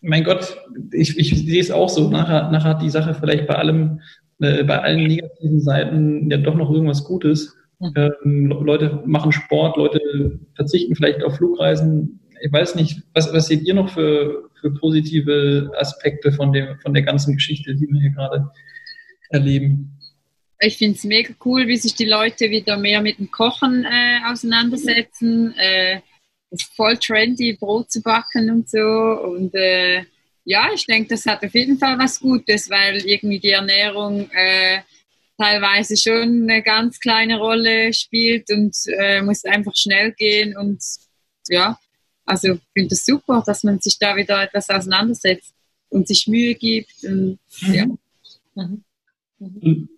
[SPEAKER 2] mein Gott, ich, ich sehe es auch so. Nachher, nachher hat die Sache vielleicht bei allem äh, bei allen negativen Seiten ja doch noch irgendwas Gutes. Ähm, Leute machen Sport, Leute verzichten vielleicht auf Flugreisen. Ich weiß nicht, was, was seht ihr noch für, für positive Aspekte von, dem, von der ganzen Geschichte, die wir hier gerade erleben?
[SPEAKER 4] Ich finde es mega cool, wie sich die Leute wieder mehr mit dem Kochen äh, auseinandersetzen. Äh, es ist voll trendy, Brot zu backen und so. Und äh, ja, ich denke, das hat auf jeden Fall was Gutes, weil irgendwie die Ernährung äh, teilweise schon eine ganz kleine Rolle spielt und äh, muss einfach schnell gehen. Und ja, also ich finde es das super, dass man sich da wieder etwas auseinandersetzt und sich Mühe gibt. Und, mhm. ja. Mhm.
[SPEAKER 2] Mhm.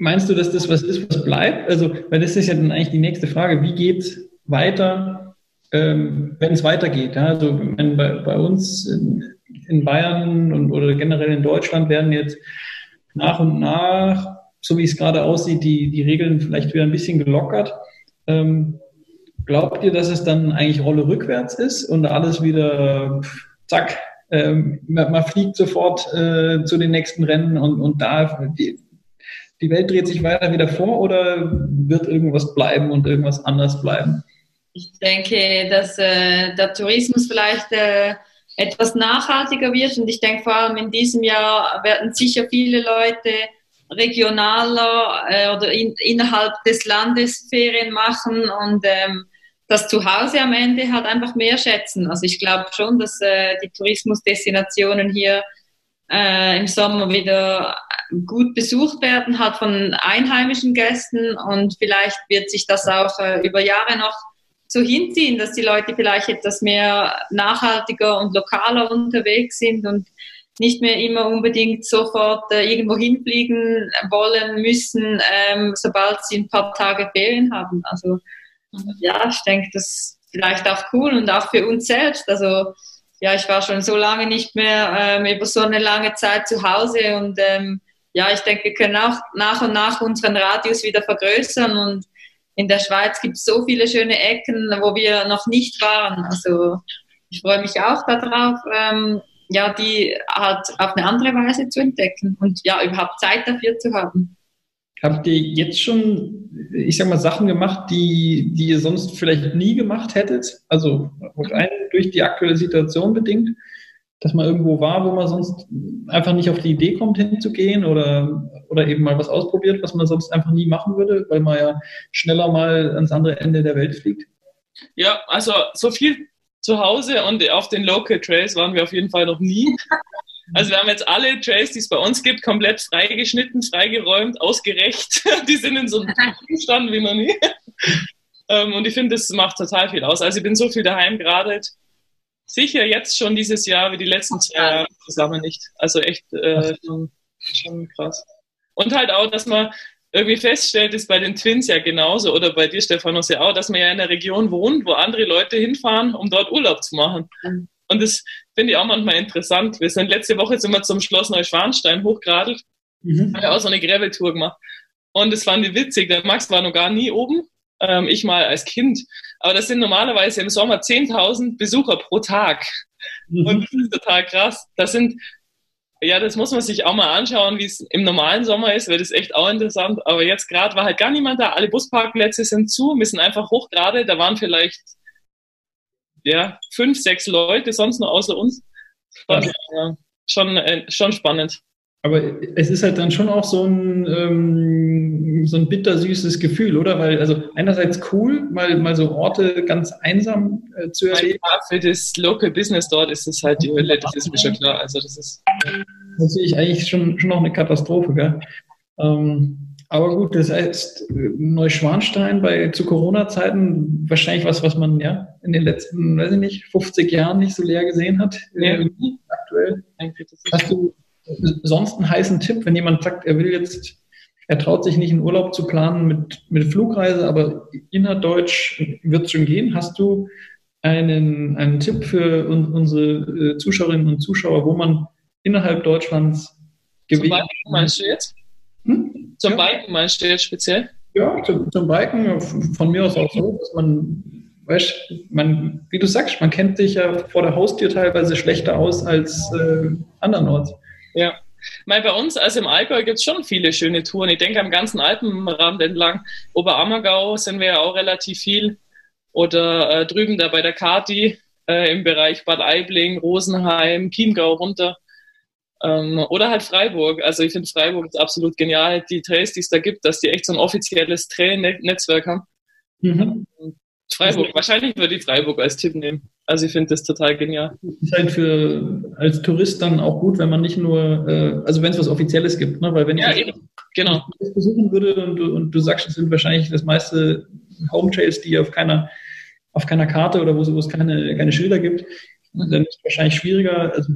[SPEAKER 2] Meinst du, dass das was ist, was bleibt? Also, weil das ist ja dann eigentlich die nächste Frage. Wie geht es weiter, ähm, wenn es weitergeht? Ja? Also, wenn bei, bei uns in, Bayern und, oder generell in Deutschland werden jetzt nach und nach, so wie es gerade aussieht, die, die Regeln vielleicht wieder ein bisschen gelockert. Ähm, glaubt ihr, dass es dann eigentlich Rolle rückwärts ist und alles wieder, zack, ähm, man, fliegt sofort äh, zu den nächsten Rennen und, und da, die, die Welt dreht sich weiter wieder vor oder wird irgendwas bleiben und irgendwas anders bleiben?
[SPEAKER 5] Ich denke, dass äh, der Tourismus vielleicht äh, etwas nachhaltiger wird. Und ich denke vor allem in diesem Jahr werden sicher viele Leute regionaler äh, oder in, innerhalb des Landes Ferien machen und ähm, das Zuhause am Ende halt einfach mehr schätzen. Also ich glaube schon, dass äh, die Tourismusdestinationen hier äh, im Sommer wieder gut besucht werden, hat von einheimischen Gästen und vielleicht wird sich das auch äh, über Jahre noch so hinziehen, dass die Leute vielleicht etwas mehr nachhaltiger und lokaler unterwegs sind und nicht mehr immer unbedingt sofort äh, irgendwo hinfliegen wollen müssen, ähm, sobald sie ein paar Tage Ferien haben. Also ja, ich denke, das ist vielleicht auch cool und auch für uns selbst. Also ja, ich war schon so lange nicht mehr ähm, über so eine lange Zeit zu Hause und ähm, ja, ich denke, wir können auch nach und nach unseren Radius wieder vergrößern und in der Schweiz gibt es so viele schöne Ecken, wo wir noch nicht waren. Also ich freue mich auch darauf, ähm, ja, die halt auf eine andere Weise zu entdecken und ja, überhaupt Zeit dafür zu haben.
[SPEAKER 2] Habt ihr jetzt schon, ich sag mal, Sachen gemacht, die, die ihr sonst vielleicht nie gemacht hättet? Also rein durch die aktuelle Situation bedingt, dass man irgendwo war, wo man sonst einfach nicht auf die Idee kommt, hinzugehen oder, oder eben mal was ausprobiert, was man sonst einfach nie machen würde, weil man ja schneller mal ans andere Ende der Welt fliegt?
[SPEAKER 3] Ja, also so viel zu Hause und auf den Local Trails waren wir auf jeden Fall noch nie. Also wir haben jetzt alle Trails, die es bei uns gibt, komplett freigeschnitten, freigeräumt, ausgerecht. Die sind in so einem Zustand wie noch nie. Ähm, und ich finde, das macht total viel aus. Also ich bin so viel daheim gerade. Sicher jetzt schon dieses Jahr wie die letzten zwei Jahre zusammen nicht. Also echt äh, schon, schon krass. Und halt auch, dass man irgendwie feststellt, ist bei den Twins ja genauso oder bei dir, Stephanus, ja auch, dass man ja in einer Region wohnt, wo andere Leute hinfahren, um dort Urlaub zu machen. Mhm. Und das finde ich auch manchmal interessant. Wir sind letzte Woche sind wir zum Schloss Neuschwanstein hochgeradelt. Mhm. Haben ja auch so eine Gravel-Tour gemacht. Und das fand ich witzig. Der Max war noch gar nie oben. Ähm, ich mal als Kind. Aber das sind normalerweise im Sommer 10.000 Besucher pro Tag. Mhm. Und das ist total krass. Das sind, ja, das muss man sich auch mal anschauen, wie es im normalen Sommer ist, weil das echt auch interessant. Aber jetzt gerade war halt gar niemand da. Alle Busparkplätze sind zu. Wir sind einfach hochgerade. Da waren vielleicht ja, fünf, sechs Leute sonst nur außer uns. Schon, ja, schon, äh, schon spannend.
[SPEAKER 2] Aber es ist halt dann schon auch so ein, ähm, so ein bittersüßes Gefühl, oder? Weil, also einerseits cool, mal, mal so Orte ganz einsam äh, zu erleben.
[SPEAKER 3] Ja, für das Local Business dort ist es halt die Hölle, das ist mir schon klar. Also das ist.
[SPEAKER 2] Das sehe ich eigentlich schon, schon noch eine Katastrophe, gell? Ähm, aber gut, das heißt, Neuschwanstein bei zu Corona-Zeiten wahrscheinlich was, was man ja in den letzten, weiß ich nicht, 50 Jahren nicht so leer gesehen hat. Ja. Äh, aktuell. Hast du sonst einen heißen Tipp, wenn jemand sagt, er will jetzt, er traut sich nicht in Urlaub zu planen mit, mit Flugreise, aber innerdeutsch wird es schon gehen. Hast du einen, einen Tipp für un, unsere äh, Zuschauerinnen und Zuschauer, wo man innerhalb Deutschlands
[SPEAKER 3] gewählt? Meinst du jetzt? Hm? Zum ja. Biken meinst du jetzt speziell?
[SPEAKER 2] Ja, zum, zum Biken von mir aus auch so, dass man, weißt man, wie du sagst, man kennt sich ja vor der Haustür teilweise schlechter aus als äh, andernorts.
[SPEAKER 3] Ja. Meine, bei uns, also im Allgäu, gibt es schon viele schöne Touren. Ich denke, am ganzen Alpenrand entlang, Oberammergau sind wir ja auch relativ viel. Oder äh, drüben da bei der Kati äh, im Bereich Bad Aibling, Rosenheim, Chiemgau runter. Ähm, oder halt Freiburg. Also ich finde Freiburg ist absolut genial. Die Trails, die es da gibt, dass die echt so ein offizielles Trail-Netzwerk haben. Mhm. Freiburg, wahrscheinlich würde ich Freiburg als Tipp nehmen. Also ich finde das total genial.
[SPEAKER 2] Ist halt für als Tourist dann auch gut, wenn man nicht nur, äh, also wenn es was Offizielles gibt, ne? Weil wenn
[SPEAKER 3] ja,
[SPEAKER 2] ich
[SPEAKER 3] eben. genau.
[SPEAKER 2] das besuchen würde und du, und du sagst, es sind wahrscheinlich das meiste Home Trails, die auf keiner auf keiner Karte oder wo, wo es keine, keine Schilder gibt, dann ist es wahrscheinlich schwieriger. Also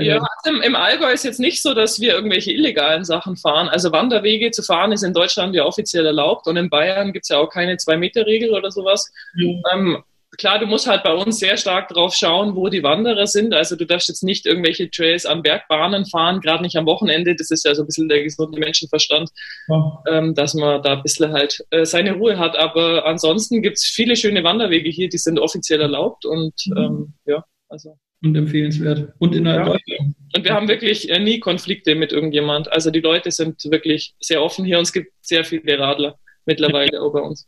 [SPEAKER 3] ja, also im, im Allgäu ist jetzt nicht so, dass wir irgendwelche illegalen Sachen fahren. Also Wanderwege zu fahren ist in Deutschland ja offiziell erlaubt und in Bayern gibt es ja auch keine Zwei-Meter-Regel oder sowas. Mhm. Ähm, klar, du musst halt bei uns sehr stark drauf schauen, wo die Wanderer sind. Also du darfst jetzt nicht irgendwelche Trails an Bergbahnen fahren, gerade nicht am Wochenende. Das ist ja so ein bisschen der gesunde Menschenverstand, ja. ähm, dass man da ein bisschen halt äh, seine Ruhe hat. Aber ansonsten gibt es viele schöne Wanderwege hier, die sind offiziell erlaubt und mhm. ähm, ja, also
[SPEAKER 2] und empfehlenswert. Und innerhalb ja.
[SPEAKER 3] Deutschland. Und wir haben wirklich äh, nie Konflikte mit irgendjemand. Also die Leute sind wirklich sehr offen hier und es gibt sehr viele Radler mittlerweile ja. auch bei uns.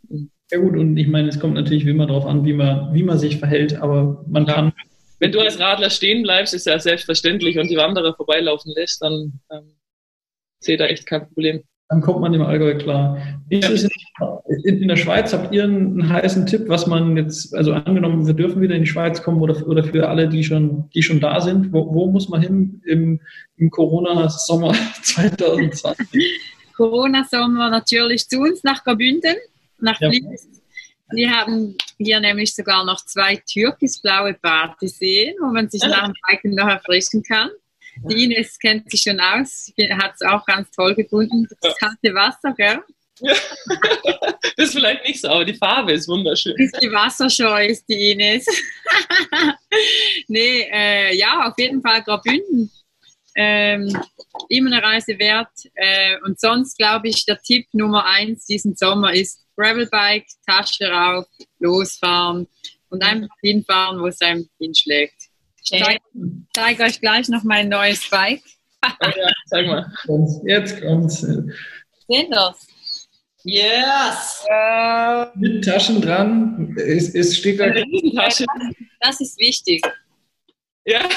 [SPEAKER 2] Ja gut, und ich meine, es kommt natürlich wie immer darauf an, wie man, wie man sich verhält, aber man ja. kann.
[SPEAKER 3] Wenn du als Radler stehen bleibst, ist ja selbstverständlich und die Wanderer vorbeilaufen lässt, dann ähm, sehe da echt kein Problem.
[SPEAKER 2] Dann kommt man im Allgäu klar. Wie ist es in, in, der Schweiz? Habt ihr einen, heißen Tipp, was man jetzt, also angenommen, wir dürfen wieder in die Schweiz kommen oder, oder für alle, die schon, die schon da sind, wo, wo muss man hin im, im Corona-Sommer 2020?
[SPEAKER 4] Corona-Sommer natürlich zu uns nach Graubünden, nach ja. Wir haben hier nämlich sogar noch zwei türkisblaue Badeseen, wo man sich nach dem Biken noch erfrischen kann. Die Ines kennt sich schon aus, hat es auch ganz toll gefunden. Das kalte Wasser, gell?
[SPEAKER 3] Ja. das ist vielleicht nicht so, aber die Farbe ist wunderschön.
[SPEAKER 4] Ist die wasserscheu ist die Ines. nee, äh, ja, auf jeden Fall Graubünden. Ähm, immer eine Reise wert. Äh, und sonst glaube ich, der Tipp Nummer eins diesen Sommer ist Gravelbike, Tasche rauf, losfahren und einfach hinfahren, wo es einem hinschlägt. Ich zeige zeig euch gleich noch mein neues Bike.
[SPEAKER 3] oh ja, zeig mal.
[SPEAKER 2] Jetzt kommt's.
[SPEAKER 4] Sehen das?
[SPEAKER 5] Yes!
[SPEAKER 2] Äh, Mit Taschen dran. Es, es steht da.
[SPEAKER 3] Riesentasche.
[SPEAKER 4] Das ist wichtig.
[SPEAKER 3] Ja.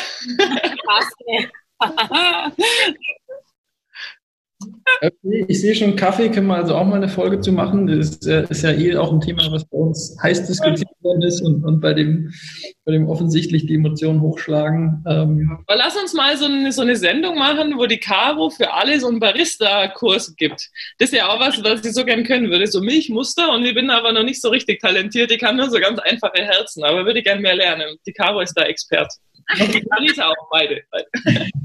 [SPEAKER 2] Ich sehe schon, Kaffee können wir also auch mal eine Folge zu machen. Das ist, ist ja eh auch ein Thema, was bei uns heiß diskutiert worden ist und, und bei, dem, bei dem offensichtlich die Emotionen hochschlagen. Ähm.
[SPEAKER 3] Aber lass uns mal so eine, so eine Sendung machen, wo die Caro für alle so einen Barista-Kurs gibt. Das ist ja auch was, was ich so gern können würde. So Milchmuster und ich bin aber noch nicht so richtig talentiert. Ich kann nur so ganz einfache Herzen, aber würde gern mehr lernen. Die Caro ist da Expert. Und die Anita auch, beide.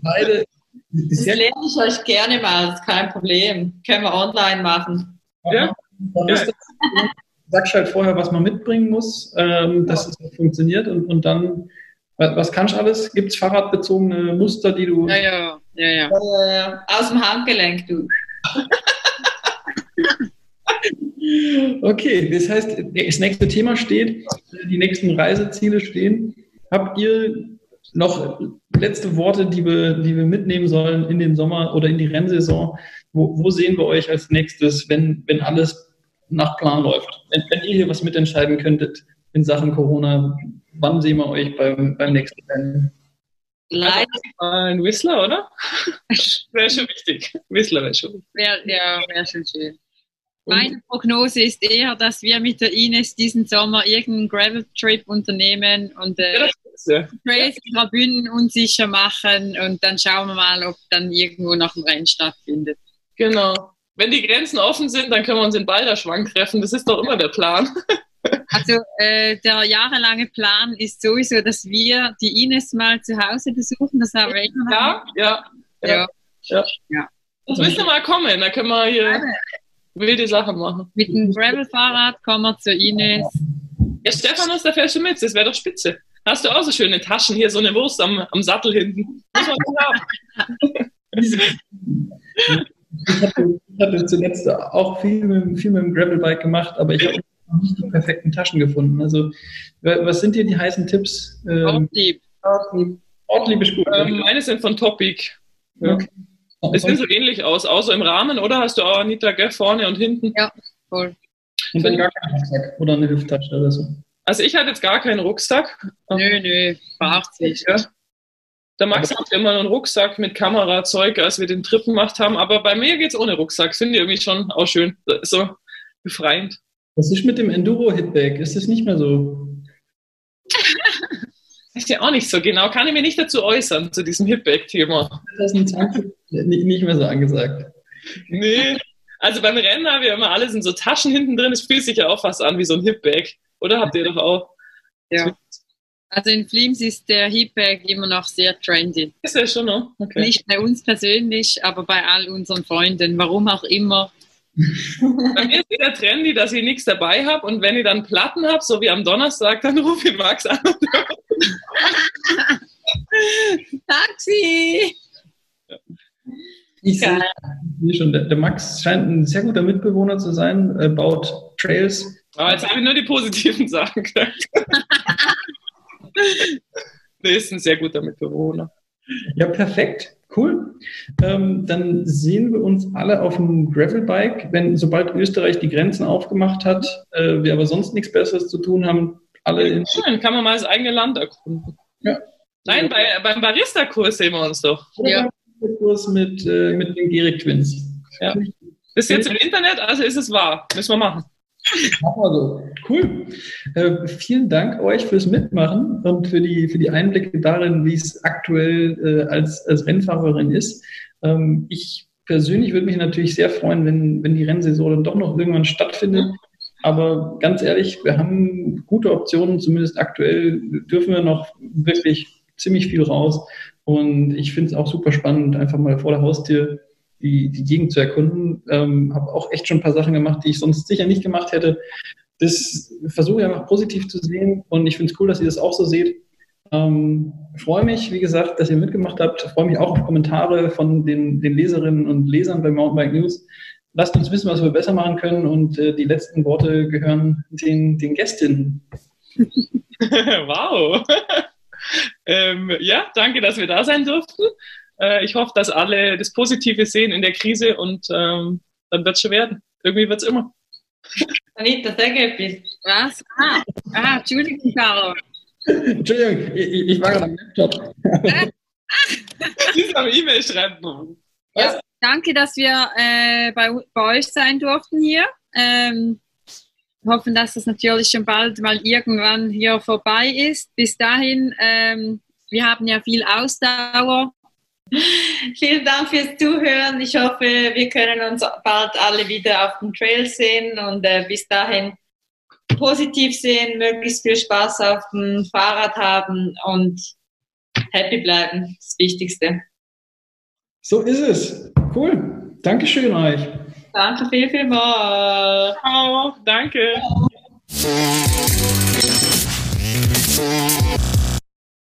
[SPEAKER 5] Beide das lerne ich euch gerne mal, das ist kein Problem. Können wir online machen.
[SPEAKER 2] Ja. ja. Sagst halt vorher, was man mitbringen muss, ähm, dass es funktioniert und, und dann, was kannst du alles? Gibt es fahrradbezogene Muster, die du.
[SPEAKER 4] Ja, ja, ja, ja.
[SPEAKER 5] ja. Aus dem Handgelenk, du.
[SPEAKER 2] okay, das heißt, das nächste Thema steht, die nächsten Reiseziele stehen. Habt ihr noch letzte Worte, die wir, die wir mitnehmen sollen in den Sommer oder in die Rennsaison. Wo, wo sehen wir euch als nächstes, wenn, wenn alles nach Plan läuft? Wenn, wenn ihr hier was mitentscheiden könntet in Sachen Corona, wann sehen wir euch beim, beim nächsten Rennen?
[SPEAKER 3] Leider. Ein Whistler, oder? wäre schon wichtig. Whistler wäre schon.
[SPEAKER 4] Wär, ja, wäre schon schön. Meine Prognose ist eher, dass wir mit der Ines diesen Sommer irgendeinen Gravel-Trip unternehmen und äh, ja, ja. Trails Bühnen unsicher machen und dann schauen wir mal, ob dann irgendwo noch ein Rennen stattfindet.
[SPEAKER 3] Genau. Wenn die Grenzen offen sind, dann können wir uns in Balderschwang treffen. Das ist doch immer der Plan.
[SPEAKER 4] Also äh, der jahrelange Plan ist sowieso, dass wir die Ines mal zu Hause besuchen. Das haben wir immer.
[SPEAKER 3] Ja, ja, ja, ja. ja. Das müsste mal kommen. Da können wir hier wilde Sachen machen.
[SPEAKER 4] Mit dem Gravel-Fahrrad kommen wir zu Ines.
[SPEAKER 3] Ja, Stephanus, da fährst du mit. Das wäre doch spitze. Hast du auch so schöne Taschen hier, so eine Wurst am, am Sattel hinten.
[SPEAKER 2] Ich hatte, ich hatte zuletzt auch viel mit, viel mit dem Gravelbike gemacht, aber ich habe noch nicht die perfekten Taschen gefunden. Also, was sind hier die heißen Tipps?
[SPEAKER 4] Ähm, Ortlieb.
[SPEAKER 2] Ortlieb. Ortlieb ist gut.
[SPEAKER 3] Ähm, meine sind von Topic. Ja. Okay. Es sieht so ähnlich aus, außer im Rahmen, oder? Hast du auch Anita Gell, vorne und hinten?
[SPEAKER 4] Ja, voll.
[SPEAKER 2] Und dann gar keinen Rucksack oder eine Hüfttasche oder so.
[SPEAKER 3] Also ich hatte jetzt gar keinen Rucksack.
[SPEAKER 4] Nö, nö, beacht sich.
[SPEAKER 3] Ja. Der Max hat immer einen Rucksack mit Kamerazeug, als wir den Trip gemacht haben. Aber bei mir geht es ohne Rucksack. Finde ich irgendwie schon auch schön. So befreiend.
[SPEAKER 2] Was ist mit dem Enduro-Hitbag? Ist das nicht mehr so?
[SPEAKER 3] ist ja auch nicht so genau. Kann ich mir nicht dazu äußern, zu diesem Hitbag-Thema.
[SPEAKER 2] 2020 nicht mehr so angesagt.
[SPEAKER 3] Nee. Also beim Rennen haben wir immer alles in so Taschen hinten drin. Es fühlt sich ja auch fast an wie so ein Hipbag. Oder habt ihr doch auch?
[SPEAKER 4] Ja. Also in Flims ist der Hipbag immer noch sehr trendy.
[SPEAKER 3] Ist er schon noch?
[SPEAKER 4] Okay. Nicht bei uns persönlich, aber bei all unseren Freunden. Warum auch immer.
[SPEAKER 3] Bei mir ist wieder trendy, dass ich nichts dabei habe und wenn ich dann Platten habe, so wie am Donnerstag, dann rufe ich Max an.
[SPEAKER 4] Taxi!
[SPEAKER 2] Ich sehe schon, der, Max scheint ein sehr guter Mitbewohner zu sein, äh, baut Trails.
[SPEAKER 3] Aber jetzt habe ich nur die positiven Sachen gesagt. Der ist ein sehr guter Mitbewohner.
[SPEAKER 2] Ja, perfekt. Cool. Ähm, dann sehen wir uns alle auf dem Gravelbike, wenn sobald Österreich die Grenzen aufgemacht hat, äh, wir aber sonst nichts Besseres zu tun haben, alle
[SPEAKER 3] in. Schön, kann man mal das eigene Land erkunden.
[SPEAKER 2] Ja.
[SPEAKER 3] Nein, bei, beim Barista-Kurs sehen wir uns doch.
[SPEAKER 2] Ja. Kurs mit, äh, mit den Gerig Twins.
[SPEAKER 3] Ja. Ist jetzt im Internet, also ist es wahr. Müssen wir machen.
[SPEAKER 2] Machen wir so. Cool. Äh, vielen Dank euch fürs Mitmachen und für die, für die Einblicke darin, wie es aktuell äh, als, als Rennfahrerin ist. Ähm, ich persönlich würde mich natürlich sehr freuen, wenn, wenn die Rennsaison dann doch noch irgendwann stattfindet. Aber ganz ehrlich, wir haben gute Optionen, zumindest aktuell dürfen wir noch wirklich ziemlich viel raus. Und ich finde es auch super spannend, einfach mal vor der Haustür die, die Gegend zu erkunden. Ähm, habe auch echt schon ein paar Sachen gemacht, die ich sonst sicher nicht gemacht hätte. Das versuche ich einfach positiv zu sehen und ich finde es cool, dass ihr das auch so seht. Ähm, freue mich, wie gesagt, dass ihr mitgemacht habt. Freue mich auch auf Kommentare von den, den Leserinnen und Lesern bei Mountainbike News. Lasst uns wissen, was wir besser machen können und äh, die letzten Worte gehören den, den Gästinnen.
[SPEAKER 3] wow. ähm, ja, danke, dass wir da sein durften. Äh, ich hoffe, dass alle das Positive sehen in der Krise und ähm, dann wird es schon werden. Irgendwie wird es immer.
[SPEAKER 5] Anita, sag etwas.
[SPEAKER 4] Was? Ah, ah Entschuldigung, Caro.
[SPEAKER 2] Entschuldigung, ich, ich war gerade am Laptop.
[SPEAKER 3] Sie ist am E-Mail schreiben.
[SPEAKER 4] Ja, danke, dass wir äh, bei, bei euch sein durften hier. Ähm, hoffen, dass es natürlich schon bald mal irgendwann hier vorbei ist. Bis dahin, ähm, wir haben ja viel Ausdauer.
[SPEAKER 5] Vielen Dank fürs Zuhören. Ich hoffe, wir können uns bald alle wieder auf dem Trail sehen und äh, bis dahin positiv sehen, möglichst viel Spaß auf dem Fahrrad haben und happy bleiben. Das Wichtigste.
[SPEAKER 2] So ist es. Cool. Dankeschön euch.
[SPEAKER 5] Danke viel, viel mal.
[SPEAKER 3] Ciao. Danke. Ciao.